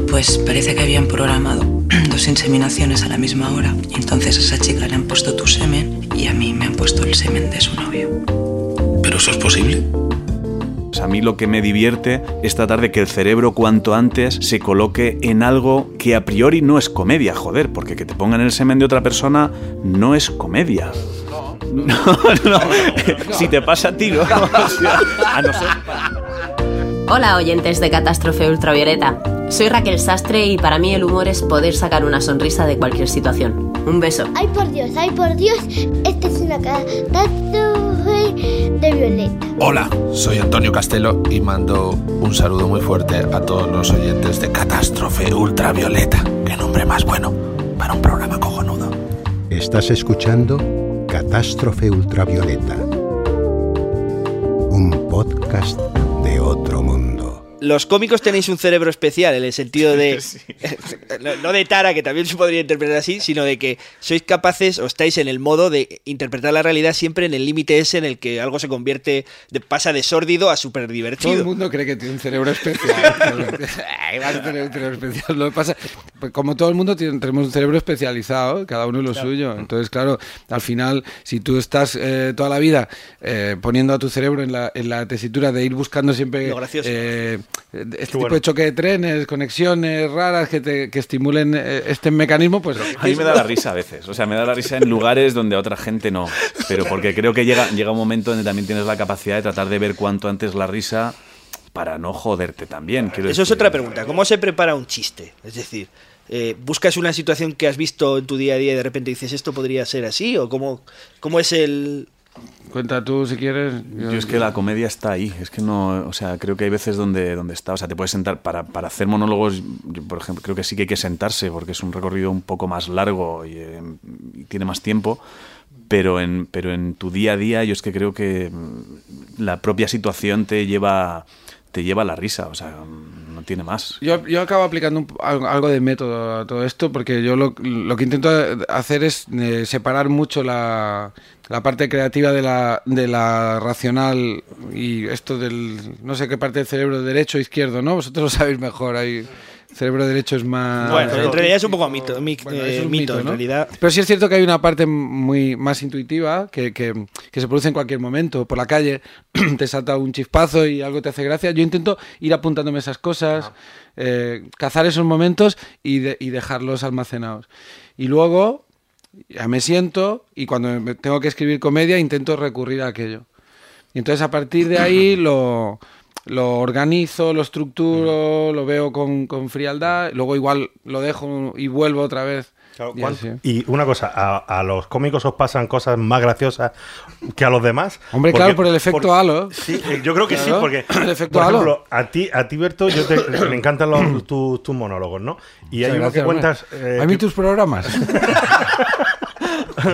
Pues parece que habían programado dos inseminaciones a la misma hora. Y entonces a esa chica le han puesto tu semen y a mí me han puesto el semen de su novio. ¿Pero eso es posible? A mí lo que me divierte es tratar de que el cerebro cuanto antes se coloque en algo que a priori no es comedia, joder, porque que te pongan el semen de otra persona no es comedia. No, no, no. Si te pasa a ti, no. O sea, a no ser... Hola oyentes de Catástrofe Ultravioleta. Soy Raquel Sastre y para mí el humor es poder sacar una sonrisa de cualquier situación. Un beso. Ay por Dios, ay por Dios, esta es una catástrofe de Violeta. Hola, soy Antonio Castelo y mando un saludo muy fuerte a todos los oyentes de Catástrofe Ultravioleta. Qué nombre más bueno para un programa cojonudo. Estás escuchando Catástrofe Ultravioleta, un podcast de otro mundo. Los cómicos tenéis un cerebro especial en el sentido de. no- no de Tara, que también se podría interpretar así, sino de que sois capaces o estáis en el modo de interpretar la realidad siempre en el límite ese en el que algo se convierte, de- pasa de sórdido a súper Todo el divertido. mundo cree que tiene un cerebro especial. Ay, vas a tener un cerebro especial. Lo que pasa, pues como todo el mundo tiene- tenemos un cerebro especializado, cada uno lo suyo. Entonces, claro, al final, si tú estás eh, toda la vida eh, poniendo a tu cerebro en la, en la tesitura de ir buscando siempre Lo gracioso. eh, este tipo bueno. de choque de trenes, conexiones raras que, te, que estimulen eh, este mecanismo, pues A mí me da la risa a veces. O sea, me da la risa en lugares donde a otra gente no. Pero porque creo que llega, llega un momento donde también tienes la capacidad de tratar de ver cuanto antes la risa para no joderte también. Eso es otra pregunta. ¿Cómo se prepara un chiste? Es decir, eh, ¿buscas una situación que has visto en tu día a día y de repente dices esto podría ser así? ¿O cómo, cómo es el...? Cuenta tú si quieres. Yo es que la comedia está ahí, es que no, o sea, creo que hay veces donde, donde está, o sea, te puedes sentar para, para hacer monólogos, yo, por ejemplo, creo que sí que hay que sentarse porque es un recorrido un poco más largo y, eh, y tiene más tiempo, pero en, pero en tu día a día yo es que creo que mm, la propia situación te lleva, te lleva a la risa, o sea, mm, Yo, yo acabo aplicando un- algo de método a todo esto porque yo lo, que intento hacer es eh, separar mucho la, la parte creativa de la, de la racional y esto del no sé qué parte del cerebro derecho o izquierdo, ¿no? Vosotros lo sabéis mejor. Ahí, cerebro derecho es más... Bueno, en realidad es un poco mito, mi- Bueno, eh, eso es un mito, mito, en ¿no? realidad. Pero sí es cierto que hay una parte muy más intuitiva que, que- que se produce en cualquier momento. Por la calle te salta un chispazo y algo te hace gracia. Yo intento ir apuntándome esas cosas, eh, cazar esos momentos y, de- y dejarlos almacenados. Y luego ya me siento y cuando me tengo que escribir comedia intento recurrir a aquello. Y entonces a partir de ahí lo, lo organizo, lo estructuro, lo veo con, con frialdad, luego igual lo dejo y vuelvo otra vez. Y ¿Cuán- así. Y una cosa, ¿a, a los cómicos os pasan cosas más graciosas que a los demás? Hombre, claro, por el efecto halo. Sí, eh, yo creo que sí, Claro, porque el efecto por halo. ejemplo, a ti, a ti Berto, yo te- me encantan los- tus, tus monólogos, ¿no? Y hay uno que cuentas, eh, a mí que- tus programas.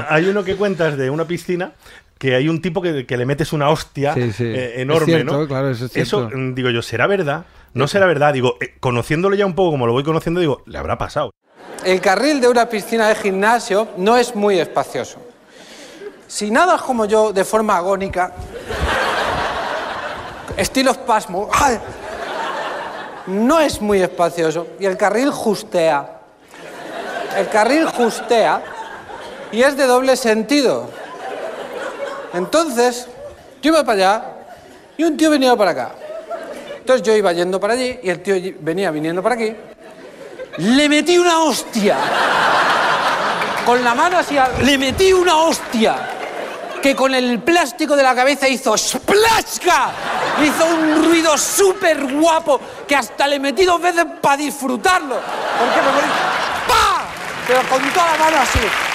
hay uno que cuentas de una piscina que hay un tipo que, que le metes una hostia Sí, sí. eh, Es enorme, cierto, ¿no? claro, eso es cierto. mm, digo yo, ¿será verdad? No será verdad. Digo, eh, conociéndolo ya un poco como lo voy conociendo, digo, le habrá pasado. El carril de una piscina de gimnasio no es muy espacioso. Si nadas como yo de forma agónica, estilo espasmo, ¡ay! no es muy espacioso y el carril justea. El carril justea y es de doble sentido. Entonces, yo iba para allá y un tío venía para acá. Entonces yo iba yendo para allí y el tío venía viniendo para aquí. Le metí una hostia. Con la mano así, le metí una hostia. Que con el plástico de la cabeza hizo ¡Splashka! Hizo un ruido súper guapo que hasta le metí dos veces para disfrutarlo. Porque me morí. ¡Pa! Pero con toda la mano así.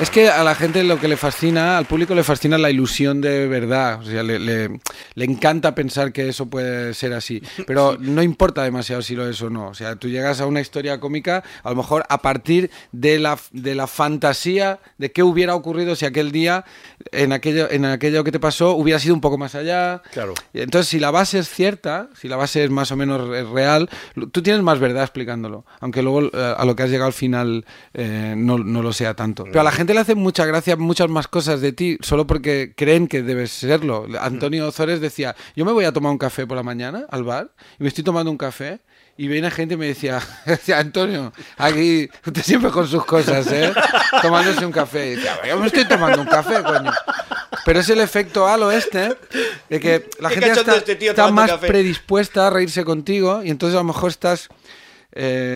Es que a la gente lo que le fascina, al público le fascina la ilusión de verdad. O sea, le, le- le encanta pensar que eso puede ser así. Pero no importa demasiado si lo es o no. O sea, tú llegas a una historia cómica, a lo mejor a partir de la, de la fantasía de qué hubiera ocurrido si aquel día, en aquello, en aquello que te pasó, hubiera sido un poco más allá. Claro. Entonces, si la base es cierta, si la base es más o menos re- real, tú tienes más verdad explicándolo. Aunque luego eh, a lo que has llegado al final eh, no, no lo sea tanto. Pero a la gente le hace mucha gracia muchas más cosas de ti solo porque creen que debes serlo. Antonio Ozores decía, yo me voy a tomar un café por la mañana al bar y me estoy tomando un café. Y viene gente y me decía, Antonio, aquí usted siempre con sus cosas, ¿eh? Tomándose un café. Y decía, yo me estoy tomando un café, coño. Pero es el efecto halo este, de que la gente está, este está más café. predispuesta a reírse contigo y entonces a lo mejor estás eh,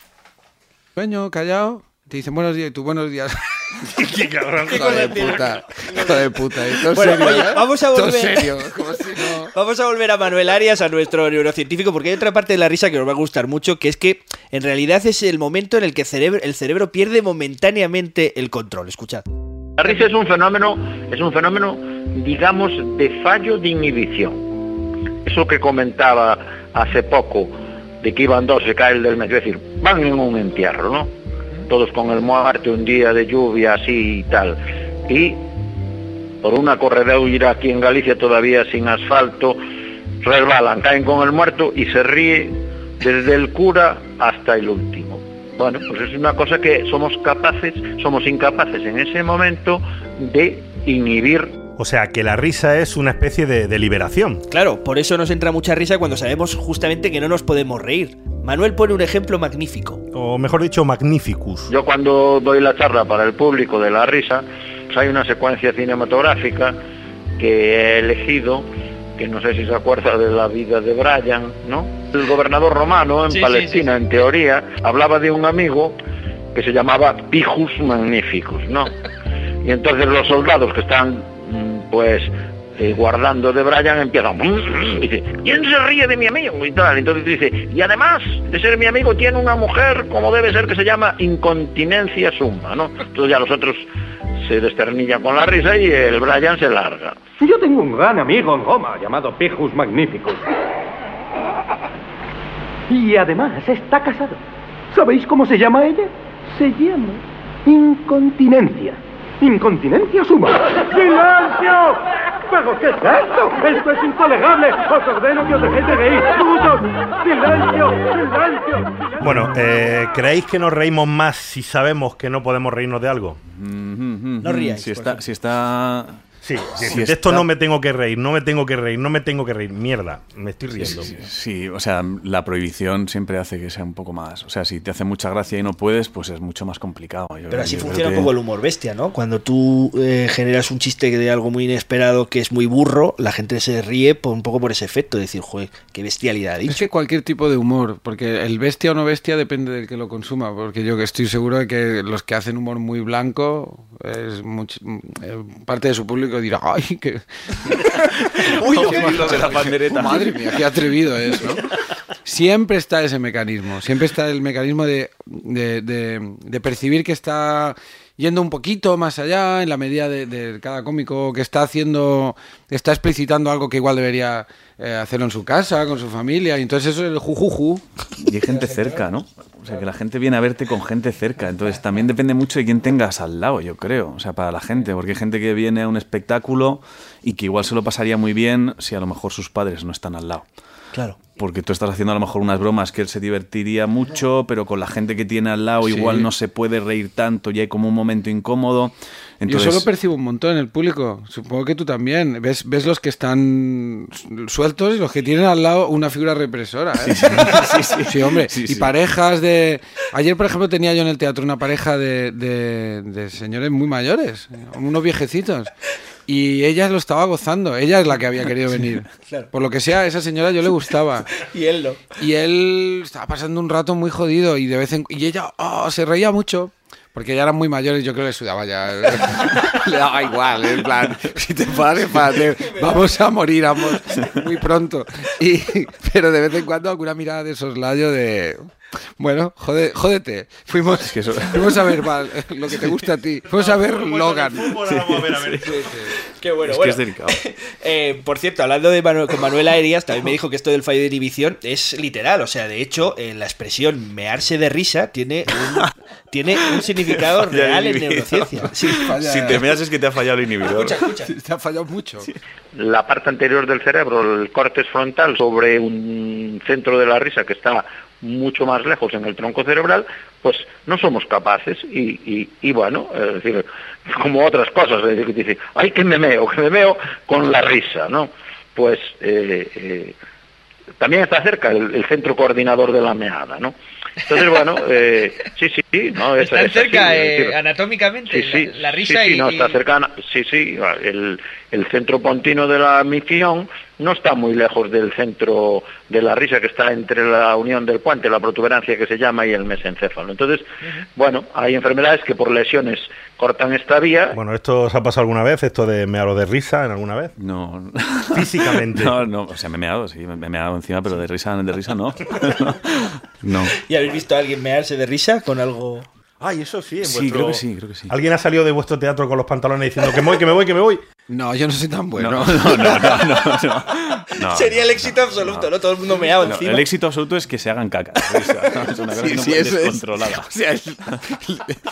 sueño, callado, te dicen buenos días y tú buenos días. Qué cabrón. Hijo de puta, hijo de puta. y todo Bueno, serio, oye, ¿eh? vamos a volver. serio, como si no- Vamos a volver a Manuel Arias, a nuestro neurocientífico, porque hay otra parte de la risa que nos va a gustar mucho, que es que en realidad es el momento en el que cerebro- el cerebro pierde momentáneamente el control. Escuchad. La risa es un fenómeno, es un fenómeno, digamos, de fallo de inhibición. Eso que comentaba hace poco, de que iban dos, se cae el del medio, es decir, van en un entierro, ¿no? Todos con el muerte, un día de lluvia así y tal. Y por una corredera aquí en Galicia todavía sin asfalto, resbalan, caen con el muerto y se ríe desde el cura hasta el último. Bueno, pues es una cosa que somos capaces, somos incapaces en ese momento de inhibir. O sea, que la risa es una especie de, de liberación. Claro, por eso nos entra mucha risa cuando sabemos justamente que no nos podemos reír. Manuel pone un ejemplo magnífico. O mejor dicho, magnificus. Yo cuando doy la charla para el público de la risa, pues hay una secuencia cinematográfica que he elegido, que no sé si se acuerda de la vida de Brian, ¿no? El gobernador romano en Sí, sí, Palestina, en teoría, hablaba de un amigo que se llamaba Pijus Magnificus, ¿no? Y entonces los soldados que están, pues, eh, guardando de Brian empiezan, y dice, ¿quién se ríe de mi amigo? Y tal, entonces dice, y además de ser mi amigo tiene una mujer como debe ser que se llama incontinencia summa, ¿no? Entonces ya los otros se desternillan con la risa y el Brian se larga. Yo tengo un gran amigo en Roma llamado Pijus Magnificus. Y además está casado. ¿Sabéis cómo se llama ella? Se llama incontinencia. Incontinencia suma. ¡Silencio! ¿Pero qué es esto? ¡Esto es intolerable! ¡Os ordeno que os dejéis de reír! ¡Brutos! ¡Silencio! ¡Silencio! Bueno, eh, ¿creéis que nos reímos más si sabemos que no podemos reírnos de algo? No ríais, Si está, si está. Sí, si de esto no me tengo que reír, no me tengo que reír, no me tengo que reír. Mierda, me estoy riendo. Sí, sí, o sea, la prohibición siempre hace que sea un poco más. O sea, si te hace mucha gracia y no puedes, pues es mucho más complicado. Yo Pero así funciona un que- poco el humor bestia, ¿no? Cuando tú eh, generas un chiste de algo muy inesperado que es muy burro, la gente se ríe por, un poco por ese efecto, de decir, joder, qué bestialidad ha Es dicho. que cualquier tipo de humor, porque el bestia o no bestia depende del que lo consuma, porque yo que estoy seguro de que los que hacen humor muy blanco, es much- eh, parte de su público dirá, ay, que... Uy, lo de la pandereta. Madre mía, qué atrevido es, ¿no? Siempre está ese mecanismo, siempre está el mecanismo de, de- de- de percibir que está yendo un poquito más allá en la medida de, de cada cómico que está haciendo, está explicitando algo que igual debería eh, hacerlo en su casa, con su familia, y entonces eso es el jujuju. Y hay gente cerca, ¿no? O sea, que la gente viene a verte con gente cerca. Entonces también depende mucho de quién tengas al lado, yo creo. O sea, para la gente. Porque hay gente que viene a un espectáculo y que igual se lo pasaría muy bien si a lo mejor sus padres no están al lado. Claro. Porque tú estás haciendo a lo mejor unas bromas que él se divertiría mucho, pero con la gente que tiene al lado Sí. igual no se puede reír tanto y hay como un momento incómodo. Entonces, Yo solo percibo un montón en el público. Supongo que tú también. Ves, ves los que están sueltos y los que tienen al lado una figura represora. ¿eh? sí, sí. Sí, hombre. Y parejas de. Ayer, por ejemplo, tenía yo en el teatro una pareja de, de- de señores muy mayores, unos viejecitos. Y ella lo estaba gozando. Ella es la que había querido venir. Claro. Por lo que sea, a esa señora yo le gustaba. Y él no. Y él estaba pasando un rato muy jodido y de vez en y ella oh, se reía mucho. Porque ya eran muy mayores, yo creo que le sudaba ya. le daba igual, en plan, si te pares, párate, vamos a morir ambos muy pronto. Y, pero de vez en cuando alguna mirada de soslayo de. Bueno, jode- jódete. Fuimos, fuimos a ver lo que te gusta a ti. Fuimos a ver Logan. Qué bueno, Es que bueno. es delicado. Eh, por cierto, hablando de Manu- con Manuel Aerias, también me dijo que esto del fallo de inhibición es literal. O sea, de hecho, eh, la expresión mearse de risa tiene un, tiene un significado Falla real en neurociencia. Sí, Si te meas es que te ha fallado el inhibidor. Te ha fallado mucho. la parte anterior del cerebro, el córtex frontal, sobre un centro de la risa que está mucho más lejos en el tronco cerebral, pues no somos capaces y, y- y bueno, es decir, como otras cosas, es decir, que te dice, ay, que me meo, que me meo con la risa, ¿no? Pues eh, eh, también está cerca el, el centro coordinador de la meada, ¿no? Entonces, bueno, eh, sí, sí, sí, no, es, Están es cerca eh, anatómicamente Sí, sí, la, la risa sí, sí, y, no, y- está cercana. Sí, sí, el, el centro pontino de la misión no está muy lejos del centro de la risa que está entre la unión del puente, la protuberancia que se llama, y el mesencéfalo. Entonces, bueno, hay enfermedades que por lesiones cortan esta vía. Bueno, ¿esto os ha pasado alguna vez? ¿Esto de mearo de risa en alguna vez? No. Físicamente. No, no, o sea, me he meado, sí, me he meado encima, pero de risa, de risa no. no. ¿Y habéis visto a alguien mearse de risa con algo? Ay, eso sí, en Sí, vuestro- creo que sí, creo que sí. ¿Alguien ha salido de vuestro teatro con los pantalones diciendo que me voy, que me voy, que me voy? No, yo no soy tan bueno. No, no, no, no, no, no. No, Sería el éxito absoluto, ¿no? Todo el mundo meado no, encima. el éxito absoluto es que se hagan caca. Es una cosa Sí, no sí, puede- eso es. descontrolada. O sea, el,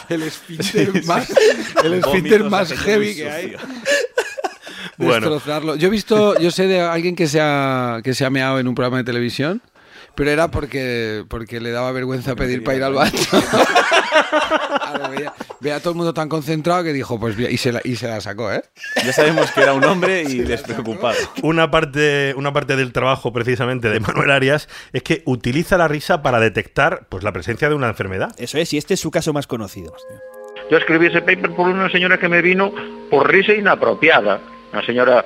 el esfínter Sí, sí. más, el esfínter Vómitos, más aquello heavy que hay. Bueno. Destrozarlo. Yo he visto, yo sé de alguien que se ha, que se ha meado en un programa de televisión, pero era porque, porque le daba vergüenza pedir para ir al baño. Claro, veía, veía a todo el mundo tan concentrado que dijo, pues bien, y se la, y se la sacó, ¿eh? Ya sabemos que era un hombre y despreocupado. Una parte, una parte del trabajo precisamente de Manuel Arias es que utiliza la risa para detectar pues, la presencia de una enfermedad. Eso es, y este es su caso más conocido. Yo escribí ese paper por una señora que me vino por risa inapropiada. Una señora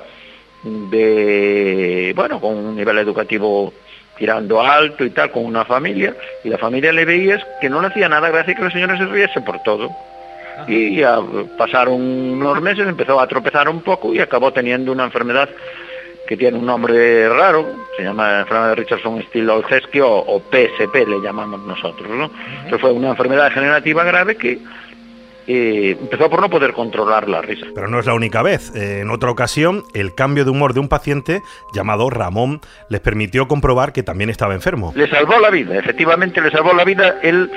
de, bueno, con un nivel educativo tirando alto y tal, con una familia, y la familia le veía que no le hacía nada gracia que la señora se riese por todo. Y ya pasaron unos meses, empezó a tropezar un poco y acabó teniendo una enfermedad que tiene un nombre raro, se llama enfermedad de Richardson Stilolsky o, o PSP le llamamos nosotros, ¿no? Entonces fue una enfermedad degenerativa grave que eh, empezó por no poder controlar la risa. Pero no es la única vez. Eh, En otra ocasión, el cambio de humor de un paciente llamado Ramón les permitió comprobar que también estaba enfermo. Le salvó la vida, efectivamente le salvó la vida el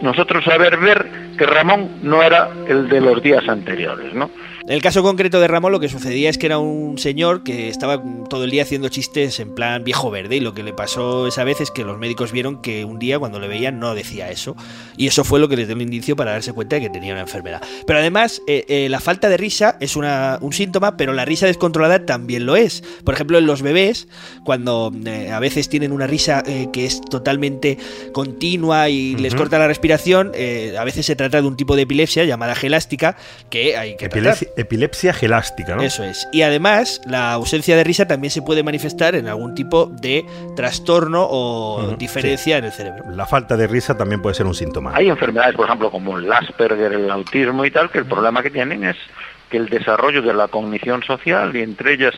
nosotros saber ver que Ramón no era el de los días anteriores, ¿no? En el caso concreto de Ramón lo que sucedía es que era un señor que estaba todo el día haciendo chistes en plan viejo verde y lo que le pasó esa vez es que los médicos vieron que un día cuando le veían no decía eso y eso fue lo que les dio un indicio para darse cuenta de que tenía una enfermedad. Pero además eh, eh, la falta de risa es una- un síntoma pero la risa descontrolada también lo es. Por ejemplo en los bebés cuando eh, a veces tienen una risa que es totalmente continua y les corta la respiración, a veces se trata de un tipo de epilepsia llamada gelástica que hay que tratar. Epilepsia, gelástica, ¿no? Eso es. Y además, la ausencia de risa también se puede manifestar en algún tipo de trastorno o diferencia en el cerebro. La falta de risa también puede ser un síntoma. Hay enfermedades, por ejemplo, como el Asperger, el autismo y tal, que el problema que tienen es que el desarrollo de la cognición social y entre ellas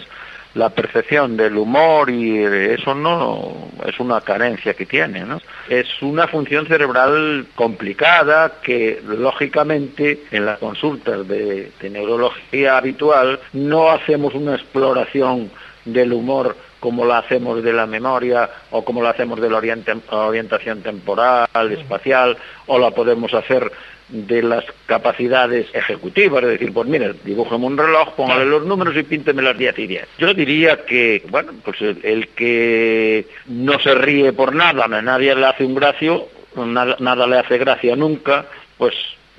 la percepción del humor y eso no es una carencia que tiene, ¿no? Es una función cerebral complicada que lógicamente en las consultas de, de neurología habitual no hacemos una exploración del humor como la hacemos de la memoria o como la hacemos de la orientación temporal, espacial, o la podemos hacer de las capacidades ejecutivas, es decir, pues mire, dibújeme un reloj, póngale los números y pínteme las 10 y 10. Yo diría que, bueno, pues el, el que no se ríe por nada, a nadie le hace un gracio, nada, nada le hace gracia nunca, pues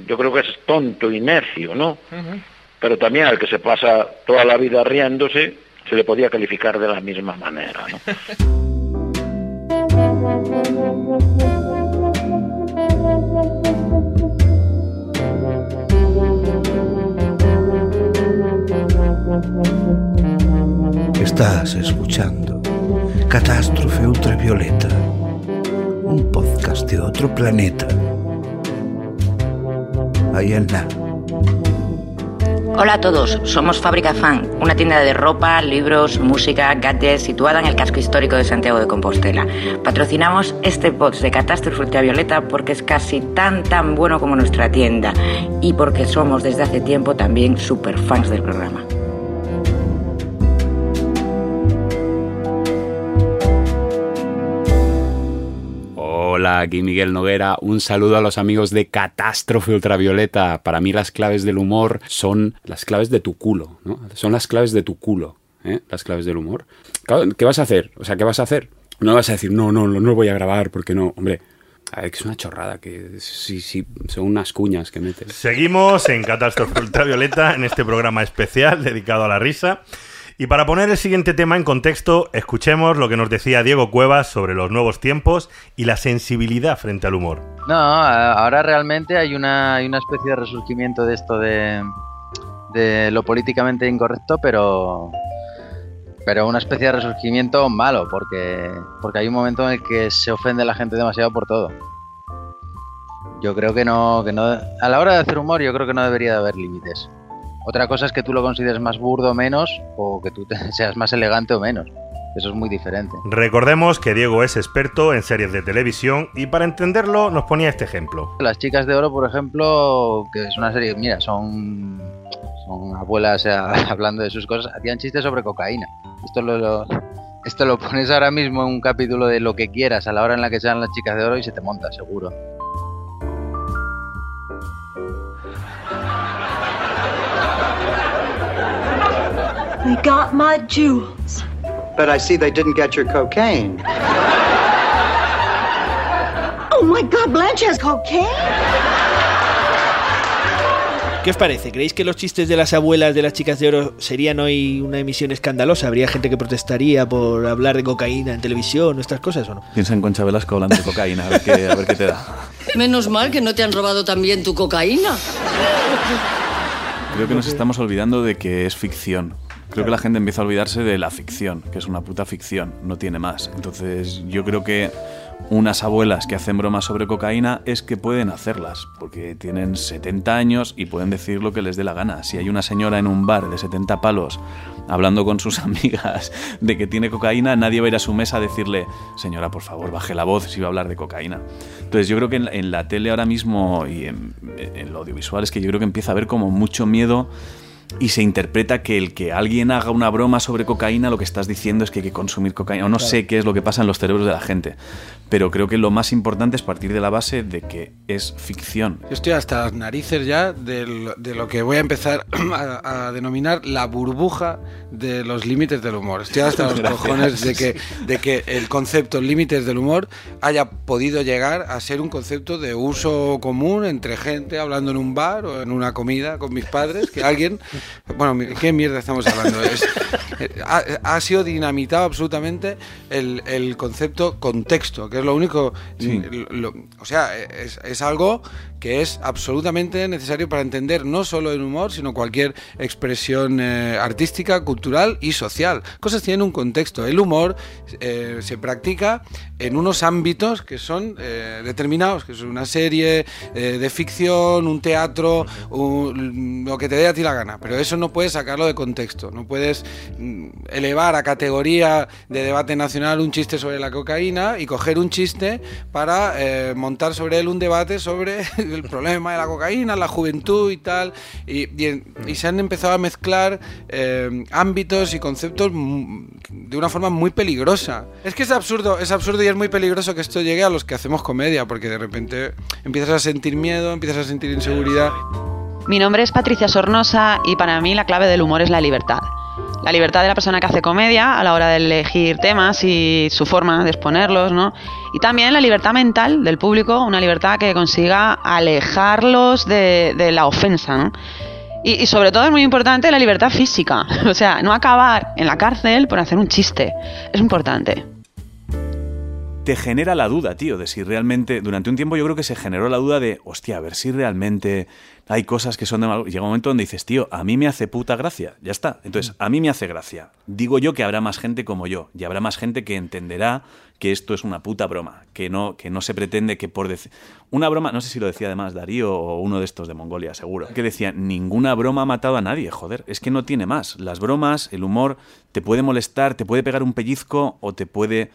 yo creo que es tonto y necio, ¿no? Pero también al que se pasa toda la vida riéndose, se le podía calificar de la misma manera, ¿no? Estás escuchando Catástrofe Ultravioleta, un podcast de otro planeta. Ahí en la. Hola a todos, somos Fábrica Fan, una tienda de ropa, libros, música, gadgets situada en el casco histórico de Santiago de Compostela. Patrocinamos este box de Catástrofe Ultravioleta porque es casi tan tan bueno como nuestra tienda y porque somos desde hace tiempo también super fans del programa. Hola, aquí Miguel Noguera. Un saludo a los amigos de Catástrofe Ultravioleta. Para mí las claves del humor son las claves de tu culo. Son las claves de tu culo, ¿eh? Las claves del humor. ¿Qué vas a hacer? O sea, ¿qué vas a hacer? No vas a decir, no, no, no lo voy a grabar porque no. Hombre, es una chorrada, que sí, sí, son unas cuñas que metes. Seguimos en Catástrofe Ultravioleta, en este programa especial dedicado a la risa. Y para poner el siguiente tema en contexto, escuchemos lo que nos decía Diego Cuevas sobre los nuevos tiempos y la sensibilidad frente al humor. No, a- ahora realmente hay una, hay una especie de resurgimiento de esto de, de lo políticamente incorrecto, pero pero una especie de resurgimiento malo, porque, porque hay un momento en el que se ofende la gente demasiado por todo. Yo creo que no, que no, a la hora de hacer humor yo creo que no debería de haber límites. Otra cosa es que tú lo consideres más burdo o menos, o que tú te- seas más elegante o menos. Eso es muy diferente. Recordemos que Diego es experto en series de televisión y para entenderlo nos ponía este ejemplo. Las chicas de oro, por ejemplo, que es una serie, mira, son, son abuelas hablando de sus cosas, hacían chistes sobre cocaína. Esto lo, lo- esto lo pones ahora mismo en un capítulo de lo que quieras a la hora en la que sean las chicas de oro y se te monta, seguro. They got my jewels. But I see they didn't get your cocaine. Oh my God, Blanche has cocaine? ¿Qué os parece? ¿Creéis que los chistes de las abuelas de las chicas de oro serían hoy una emisión escandalosa? ¿Habría gente que protestaría por hablar de cocaína en televisión o estas cosas o no? Piensa en Concha Velasco hablando de cocaína, a ver qué, a ver qué te da. Menos mal que no te han robado también tu cocaína. Creo que nos estamos olvidando de que es ficción. Creo que la gente empieza a olvidarse de la ficción, que es una puta ficción, no tiene más. Entonces yo creo que unas abuelas que hacen bromas sobre cocaína es que pueden hacerlas, porque tienen 70 años y pueden decir lo que les dé la gana. Si hay una señora en un bar de 70 palos hablando con sus amigas de que tiene cocaína, nadie va a ir a su mesa a decirle, señora, por favor, baje la voz si va a hablar de cocaína. Entonces yo creo que en, la- en la tele ahora mismo y en, en lo audiovisual es que yo creo que empieza a haber como mucho miedo y se interpreta que el que alguien haga una broma sobre cocaína, lo que estás diciendo es que hay que consumir cocaína. O no Claro. sé qué es lo que pasa en los cerebros de la gente. Pero creo que lo más importante es partir de la base de que es ficción. Yo estoy hasta las narices ya de lo, que voy a empezar a, a denominar la burbuja de los límites del humor. Estoy hasta los Gracias. cojones de que, de que el concepto límites del humor haya podido llegar a ser un concepto de uso común entre gente hablando en un bar o en una comida con mis padres, que alguien... Bueno, ¿qué mierda estamos hablando? Es- ha, ha sido dinamitado absolutamente el, el concepto contexto, que es lo único... lo- o sea, es, es algo que es absolutamente necesario para entender no solo el humor, sino cualquier expresión eh, artística, cultural y social. Cosas tienen un contexto. El humor eh, se practica en unos ámbitos que son eh, determinados, que es una serie de ficción, un teatro, lo que te dé a ti la gana. Pero eso no puedes sacarlo de contexto. No puedes mm, elevar a categoría de debate nacional un chiste sobre la cocaína y coger un chiste para montar sobre él un debate sobre el problema de la cocaína, la juventud y tal. Y, se han empezado a mezclar eh, ámbitos y conceptos de una forma muy peligrosa. Es que es absurdo, es absurdo y es muy peligroso que esto llegue a los que hacemos comedia, porque de repente empiezas a sentir miedo, empiezas a sentir inseguridad. Mi nombre es Patricia Sornosa y para mí la clave del humor es la libertad. La libertad de la persona que hace comedia a la hora de elegir temas y su forma de exponerlos, ¿no? Y también la libertad mental del público, una libertad que consiga alejarlos de, de la ofensa, ¿no? Y, y sobre todo es muy importante la libertad física, o sea, no acabar en la cárcel por hacer un chiste. Es importante. te genera la duda, tío, de si realmente. Durante un tiempo yo creo que se generó la duda de, hostia, a ver si realmente hay cosas que son de mal. Llega un momento donde dices, tío, a mí me hace puta gracia. Ya está. Entonces, a mí me hace gracia. Digo yo que habrá más gente como yo. Y habrá más gente que entenderá que esto es una puta broma. Que no, que no se pretende que por decir. Una broma, no sé si lo decía además Darío o uno de estos de Mongolia, seguro. Que decía, ninguna broma ha matado a nadie, joder. Es que no tiene más. Las bromas, el humor, te puede molestar, te puede pegar un pellizco o te puede.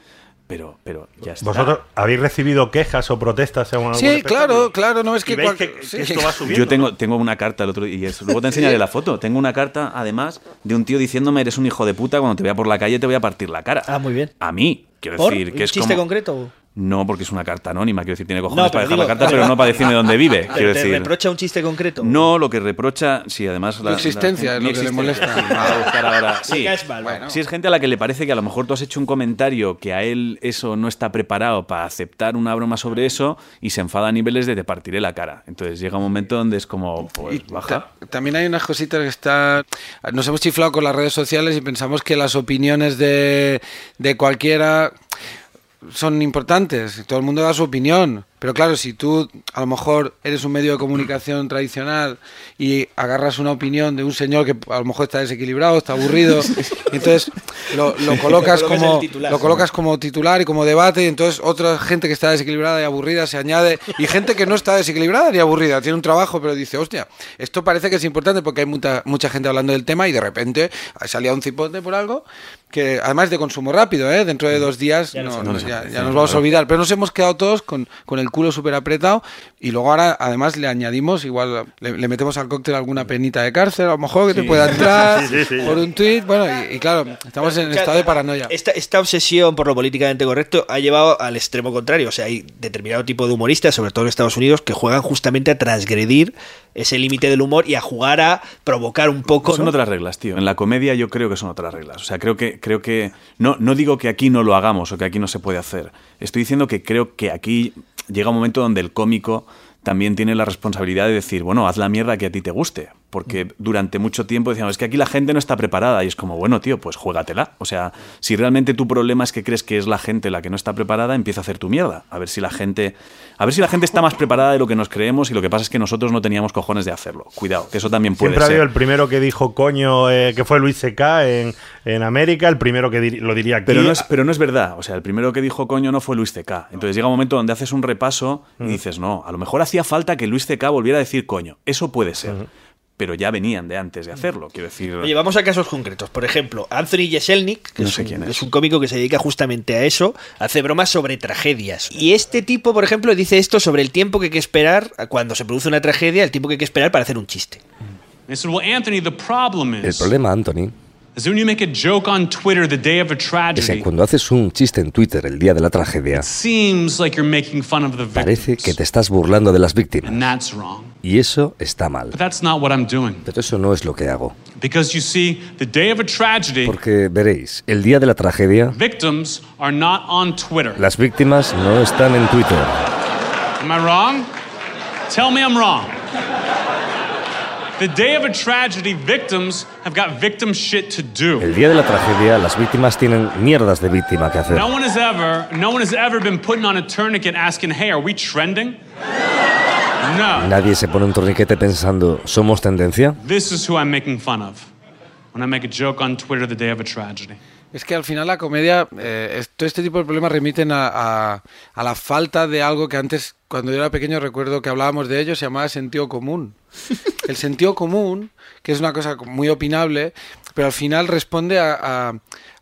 Pero, pero ya está. ¿Vosotros habéis recibido quejas o protestas algún Sí, claro, claro, no es ¿Y que... veis cual- que- sí. que esto va subiendo? Yo tengo, tengo una carta el otro día, y eso, luego te enseñaré la foto. Tengo una carta, además, de un tío diciéndome eres un hijo de puta, cuando te vea por la calle te voy a partir la cara. Ah, muy bien. A mí, quiero ¿Por? decir, que ¿Un es chiste como... concreto? No, porque es una carta anónima, quiero decir, tiene cojones No, para dejar la carta, pero no para decirme dónde vive, quiero ¿Te decir. reprocha un chiste concreto? No, lo que reprocha, sí, además... Su existencia es lo que le molesta. sí, me va a buscar ahora. Sí, bueno. si es gente a la que le parece que a lo mejor tú has hecho un comentario que a él eso no está preparado para aceptar una broma sobre eso y se enfada a niveles de te partiré la cara. Entonces llega un momento donde es como, pues baja. Ta- También hay unas cositas que están... Nos hemos chiflado con las redes sociales y pensamos que las opiniones de, de cualquiera son importantes. Todo el mundo da su opinión. Pero claro, si tú a lo mejor eres un medio de comunicación tradicional y agarras una opinión de un señor que a lo mejor está desequilibrado, está aburrido, y entonces lo, lo colocas Lo como titular. lo colocas como titular y como debate, y entonces otra gente que está desequilibrada y aburrida se añade, y gente que no está desequilibrada ni aburrida, tiene un trabajo, pero dice, hostia, esto parece que es importante porque hay mucha, mucha gente hablando del tema y de repente salía un cipote por algo que además de consumo rápido, ¿eh? dentro de dos días Ya no ya, ya nos vamos a olvidar, pero nos hemos quedado todos con, con el culo súper apretado y luego ahora además le añadimos, igual le, le metemos al cóctel alguna penita de cárcel, a lo mejor que te pueda entrar Sí, sí, sí. por un tuit, bueno, y, y claro, estamos en estado de paranoia. Esta, esta obsesión por lo políticamente correcto ha llevado al extremo contrario. O sea, hay determinado tipo de humoristas, sobre todo en Estados Unidos, que juegan justamente a transgredir ese límite del humor y a jugar a provocar un poco. Son ¿no? otras reglas, tío. En la comedia yo creo que son otras reglas. O sea, creo que, creo que. No, no digo que aquí no lo hagamos o que aquí no se puede hacer. Estoy diciendo que creo que aquí llega un momento donde el cómico también tiene la responsabilidad de decir, bueno, haz la mierda que a ti te guste. Porque durante mucho tiempo decíamos, es que aquí la gente no está preparada. Y es como, bueno, tío, pues juégatela. O sea, si realmente tu problema es que crees que es la gente la que no está preparada, empieza a hacer tu mierda. A ver si la gente. A ver si la gente está más preparada de lo que nos creemos y lo que pasa es que nosotros no teníamos cojones de hacerlo. Cuidado, que eso también puede Siempre ha ser. habido el primero que dijo coño, eh, que fue Luis C.K. En, en América, el primero que dir- lo diría aquí. Pero no, es, pero no es verdad. O sea, el primero que dijo coño no fue Luis C.K. Entonces llega un momento donde haces un repaso y dices, no, a lo mejor hacía falta que Luis C.K. volviera a decir coño. Eso puede ser. Pero ya venían de antes de hacerlo. Quiero decir. Oye, vamos a casos concretos. Por ejemplo, Anthony Jeselnik, que No es, sé un, quién es. es un cómico que se dedica justamente a eso, hace bromas sobre tragedias. Y este tipo, por ejemplo, dice esto sobre el tiempo que hay que esperar cuando se produce una tragedia, el tiempo que hay que esperar para hacer un chiste. El problema, Anthony, is when you make a joke on Twitter the day of a es que tragedy, cuando haces un chiste en Twitter el día de la tragedia, seems like you're making fun of the victim. parece que te estás burlando de las víctimas. And that's wrong. Y eso está mal. But that's not what I'm doing. Pero eso no es lo que hago. Because you see, the day of a tragedy, Porque veréis, el día de la tragedia, victims are not on Twitter. las víctimas no están en Twitter. Am I wrong? Tell me I'm wrong. The day of a tragedy, victims have got victim shit to do. El día de la tragedia, las víctimas tienen mierdas de víctima que hacer. No one has ever, no one has ever been putting on a tourniquet asking, "Hey, are we trending?" No. Nadie se pone un torniquete pensando, ¿somos tendencia? This is who I'm making fun of when I make a joke on Twitter the day of a tragedy. Es que al final la comedia, eh, todo este tipo de problemas remiten a, a- a la falta de algo que antes, cuando yo era pequeño, recuerdo que hablábamos de ello, se llamaba sentido común. El sentido común, que es una cosa muy opinable, pero al final responde a-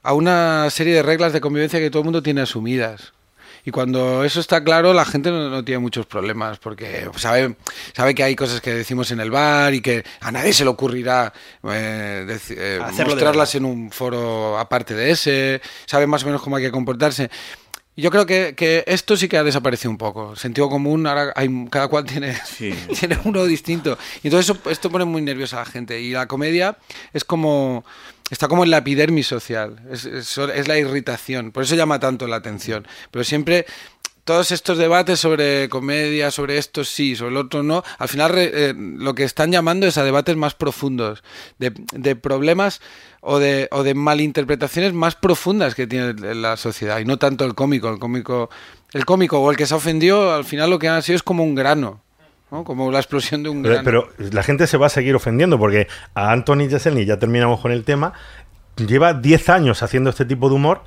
a una serie de reglas de convivencia que todo el mundo tiene asumidas. Y cuando eso está claro, la gente no, no tiene muchos problemas, porque sabe, sabe que hay cosas que decimos en el bar y que a nadie se le ocurrirá eh, eh, mostrarlas en un foro aparte de ese, sabe más o menos cómo hay que comportarse. Yo creo que, que esto sí que ha desaparecido un poco. Sentido común, ahora hay, cada cual tiene, tiene uno distinto. Y entonces eso, esto pone muy nerviosa a la gente. Y la comedia es como. Está como en la epidermis social. Es, la irritación. Por eso llama tanto la atención. Pero siempre. Todos estos debates sobre comedia, sobre esto sí, sobre el otro no, al final eh, lo que están llamando es a debates más profundos, de, problemas o de, o de malinterpretaciones más profundas que tiene la sociedad y no tanto el cómico. El cómico, el cómico o el que se ha ofendido, al final lo que ha sido es como un grano, ¿no? como la explosión de un Pero, pero la gente se va a seguir ofendiendo porque a Anthony Jeselnik, ya terminamos con el tema, lleva 10 años haciendo este tipo de humor.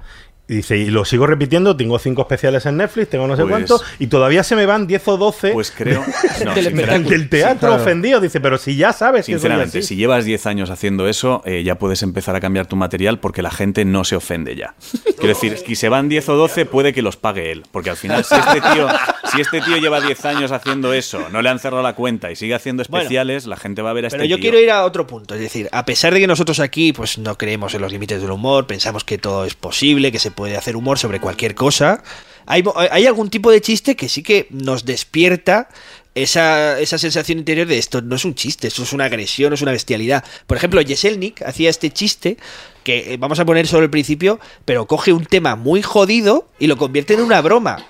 Y dice, y lo sigo repitiendo, tengo cinco especiales en Netflix, tengo no sé Pues- cuánto, y todavía se me van 10 o 12 Pues creo. No, del, teatro Sí, claro. ofendido. Dice, pero si ya sabes que Sinceramente, así". si llevas 10 años haciendo eso, eh, ya puedes empezar a cambiar tu material porque la gente no se ofende ya. Quiero decir, si se van 10 o 12, puede que los pague él. Porque al final, si este tío, si este tío lleva 10 años haciendo eso, no le han cerrado la cuenta y sigue haciendo Bueno, especiales, la gente va a ver a este Pero yo tío. quiero ir a otro punto, es decir, a pesar de que nosotros aquí pues no creemos en los límites del humor, pensamos que todo es posible, que se puede hacer humor sobre cualquier cosa, hay, hay algún tipo de chiste que sí que nos despierta esa, esa sensación interior de esto no es un chiste, esto es una agresión, es una bestialidad. Por ejemplo, Jeselnik hacía este chiste que eh, vamos a poner solo el principio, pero coge un tema muy jodido y lo convierte en una broma.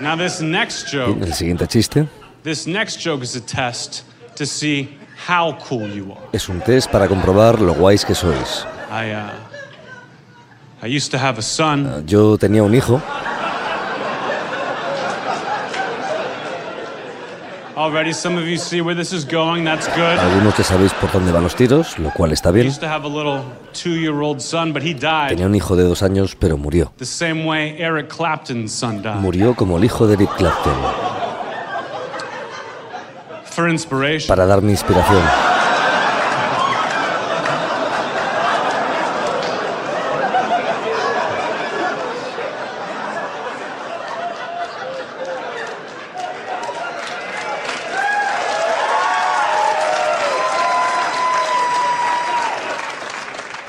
Now this next joke, El siguiente chiste this next joke is a test to see how cool you are. es un test para comprobar lo guays que sois. I uh, I used to have a son. Yo tenía un hijo, Already, some of you see where this is going. That's good. algunos ya sabéis por dónde van los tiros, lo cual está I bien. used to have a little two-year-old son, but he died Tenía un hijo de dos años, pero murió. the same way Eric Clapton's son died. Murió como el hijo de Eric Clapton, For inspiration. para darme inspiración.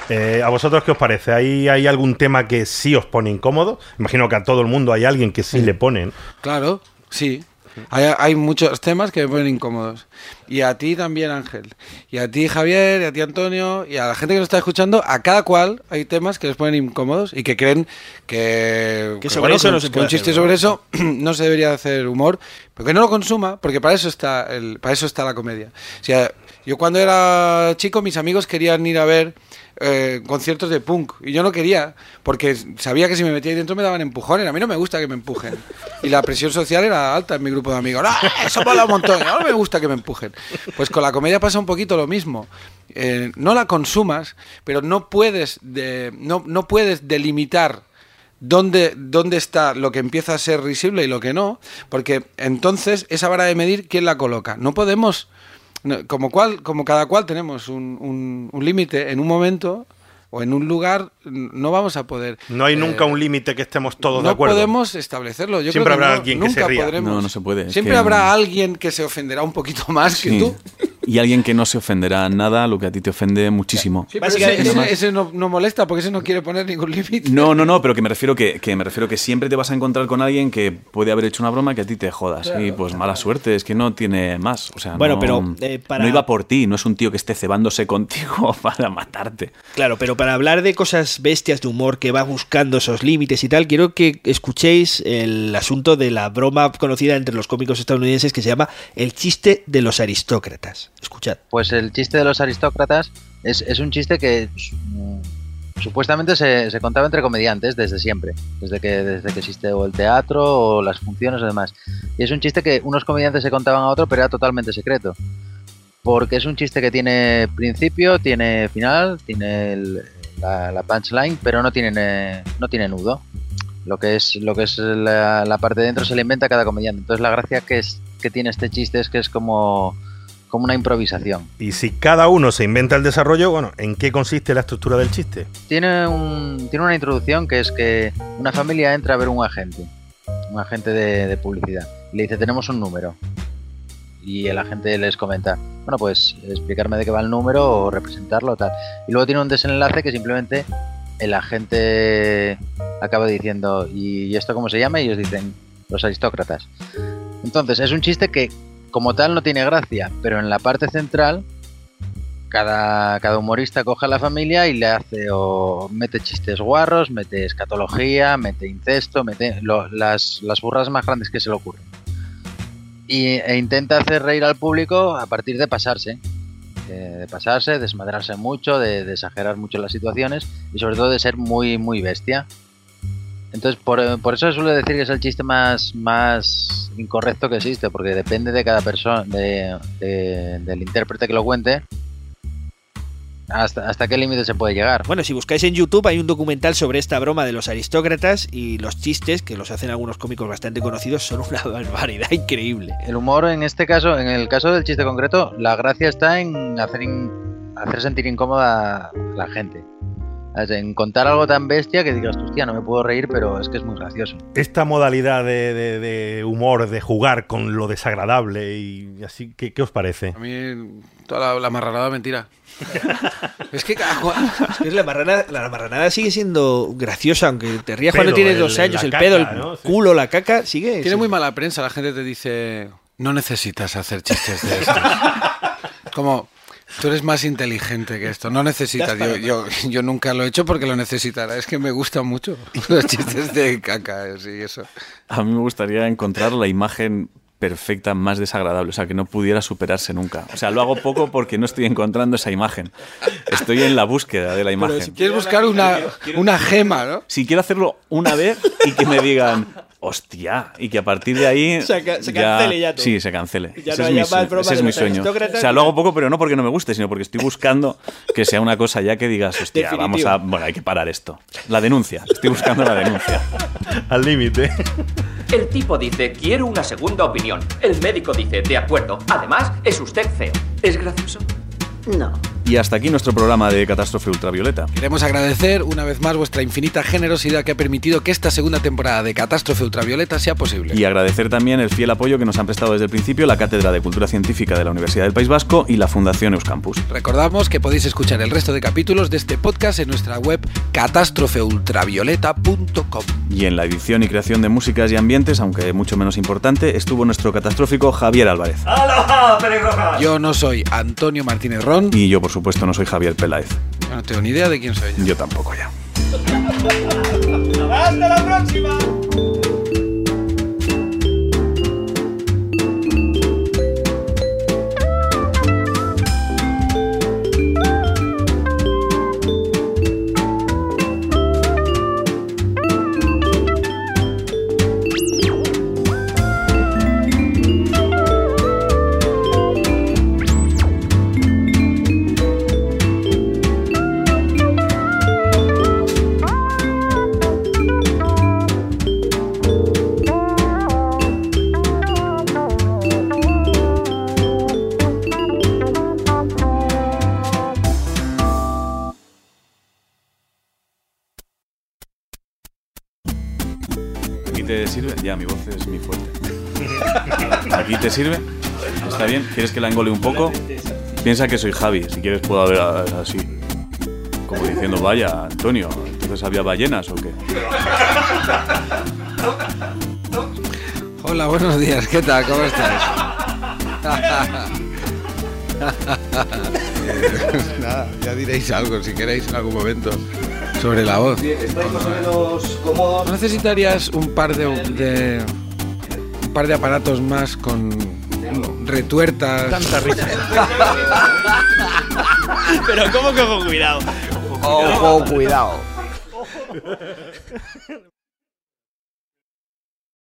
Eh, ¿A vosotros qué os parece? ¿Hay, ¿Hay algún tema que sí os pone incómodo? Imagino que a todo el mundo hay alguien que sí le pone. ¿no? Claro, sí. Hay, hay muchos temas que me ponen incómodos. Y a ti también, Ángel. Y a ti, Javier, y a ti, Antonio, y a la gente que nos está escuchando, a cada cual hay temas que les ponen incómodos y que creen que, Que sobre eso no se que puede un chiste hacer, sobre eso no se debería hacer humor, pero que no lo consuma, porque para eso está el, para eso está la comedia. O sea, yo cuando era chico, mis amigos querían ir a ver eh, conciertos de punk y yo no quería, porque sabía que si me metía ahí dentro me daban empujones. A mí no me gusta que me empujen. Y la presión social era alta en mi grupo de amigos. ¡Ah, eso mola un montón! No me gusta que me empujen. Pues con la comedia pasa un poquito lo mismo. Eh, no la consumas, pero no puedes, de, no, no puedes delimitar dónde, dónde está lo que empieza a ser risible y lo que no, porque entonces esa vara de medir, ¿quién la coloca? No podemos, no, como, cual, como cada cual tenemos un, un- un límite en un momento o en un lugar, no vamos a poder. No hay eh, nunca un límite que estemos todos de no acuerdo. podemos establecerlo. Yo Siempre creo que habrá no, alguien que se nunca ría. podremos. No, no se puede, Siempre que- habrá alguien que se ofenderá un poquito más que tú. Y alguien que no se ofenderá a nada, lo que a ti te ofende muchísimo. Sí, pero ese, ese- ese no, no molesta porque ese no quiere poner ningún límite. No, no, no, pero que me refiero que, que me refiero que siempre te vas a encontrar con alguien que puede haber hecho una broma que a ti te jodas. Y pues mala suerte, es que no tiene más. O sea, Bueno, no, pero, eh, para- no iba por ti, no es un tío que esté cebándose contigo para matarte. Claro, pero para hablar de cosas bestias de humor que va buscando esos límites y tal, quiero que escuchéis el asunto de la broma conocida entre los cómicos estadounidenses que se llama el chiste de los aristócratas. Escuchad. Pues el chiste de los aristócratas es, es un chiste que mm, supuestamente se, se contaba entre comediantes desde siempre, desde que, desde que existe o el teatro o las funciones o demás. Y es un chiste que unos comediantes se contaban a otro, pero era totalmente secreto. Porque es un chiste que tiene principio, tiene final, tiene la, punchline, pero no tiene, no tiene nudo. Lo que es, lo que es la, la parte de dentro se le inventa cada comediante. Entonces la gracia que, es, que tiene este chiste es que es como, como una improvisación. Y si cada uno se inventa el desarrollo, bueno, ¿en qué consiste la estructura del chiste? Tiene, un, tiene una introducción que es que una familia entra a ver un agente, un agente de, de publicidad. Y le dice, tenemos un número. Y el agente les comenta, bueno, pues explicarme de qué va el número o representarlo o tal. Y luego tiene un desenlace que simplemente el agente acaba diciendo, ¿y esto cómo se llama? Y ellos dicen, los aristócratas. Entonces, es un chiste que como tal no tiene gracia, pero en la parte central cada, cada humorista coge a la familia y le hace o mete chistes guarros, mete escatología, mete incesto, mete lo- las, las burras más grandes que se le ocurren. Y, e intenta hacer reír al público a partir de pasarse. de pasarse, desmadrarse mucho, de, de exagerar mucho las situaciones y sobre todo de ser muy, muy bestia. Entonces, por, eh, por eso suele decir que es el chiste más, más incorrecto que existe, porque depende de cada persona, de, de- del intérprete que lo cuente, hasta, hasta qué límite se puede llegar. Bueno, si buscáis en YouTube hay un documental sobre esta broma de los aristócratas y los chistes, que los hacen algunos cómicos bastante conocidos, son una barbaridad increíble. El humor en este caso, en el caso del chiste concreto, la gracia está en hacer, in- hacer sentir incómoda a la gente. En contar algo tan bestia que digas, hostia, no me puedo reír, pero es que es muy gracioso. Esta modalidad de, de- de humor, de jugar con lo desagradable y así, ¿qué, qué os parece? A mí toda la, la marranada mentira. es que la marranada, la marranada sigue siendo graciosa, aunque te rías cuando tienes dos años, el caca, pedo, el ¿no? Sí. culo, la caca, sigue. Tiene muy mala prensa, la gente te dice, no necesitas hacer chistes de estos. Como, tú eres más inteligente que esto, no necesitas. Yo, yo, yo nunca lo he hecho porque lo necesitará, es que me gustan mucho los chistes de caca y eso. A mí me gustaría encontrar la imagen perfecta más desagradable, o sea, que no pudiera superarse nunca. O sea, lo hago poco porque no estoy encontrando esa imagen. Estoy en la búsqueda de la imagen. si quieres buscar una, una gema, ¿no? Si quiero hacerlo una vez y que me digan, hostia, y que a partir de ahí. Se ca- se cancele ya todo. Sí, se cancele. Ya ese no es mi, ese es sueño. O sea, lo hago poco, pero no porque no me guste, sino porque estoy buscando que sea una cosa ya que digas, hostia, Definitivo. vamos a. Bueno, hay que parar esto. La denuncia. Estoy buscando la denuncia. Al límite. El tipo dice, quiero una segunda opinión. El médico dice, de acuerdo. Además, es usted feo. ¿Es gracioso? No. Y hasta aquí nuestro programa de Catástrofe Ultravioleta. Queremos agradecer una vez más vuestra infinita generosidad que ha permitido que esta segunda temporada de Catástrofe Ultravioleta sea posible. Y agradecer también el fiel apoyo que nos han prestado desde el principio la Cátedra de Cultura Científica de la Universidad del País Vasco y la Fundación Euskampus. Recordamos que podéis escuchar el resto de capítulos de este podcast en nuestra web catástrofeultravioleta.com. Y en la edición y creación de músicas y ambientes, aunque mucho menos importante, estuvo nuestro catastrófico Javier Álvarez. ¡Aloha! Yo no soy Antonio Martínez Ron. Y yo, por supuesto, no soy Javier Peláez. Yo no tengo ni idea de quién soy. Yo tampoco ya. ¡Hasta la próxima! Sirve? ¿Está bien? ¿Quieres que la engole un poco? Piensa que soy Javi, si quieres puedo haber a- así. Como diciendo, vaya, Antonio, ¿entonces había ballenas o qué? Hola, buenos días. ¿Qué tal? ¿Cómo estás? Nada, ya diréis algo si queréis en algún momento sobre la voz. ¿Estáis más o menos cómodos? ¿No necesitarías un par de, de- par de aparatos más con retuertas? Tanta risa. Pero ¿cómo que ojo cuidado? Ojo, cuidado.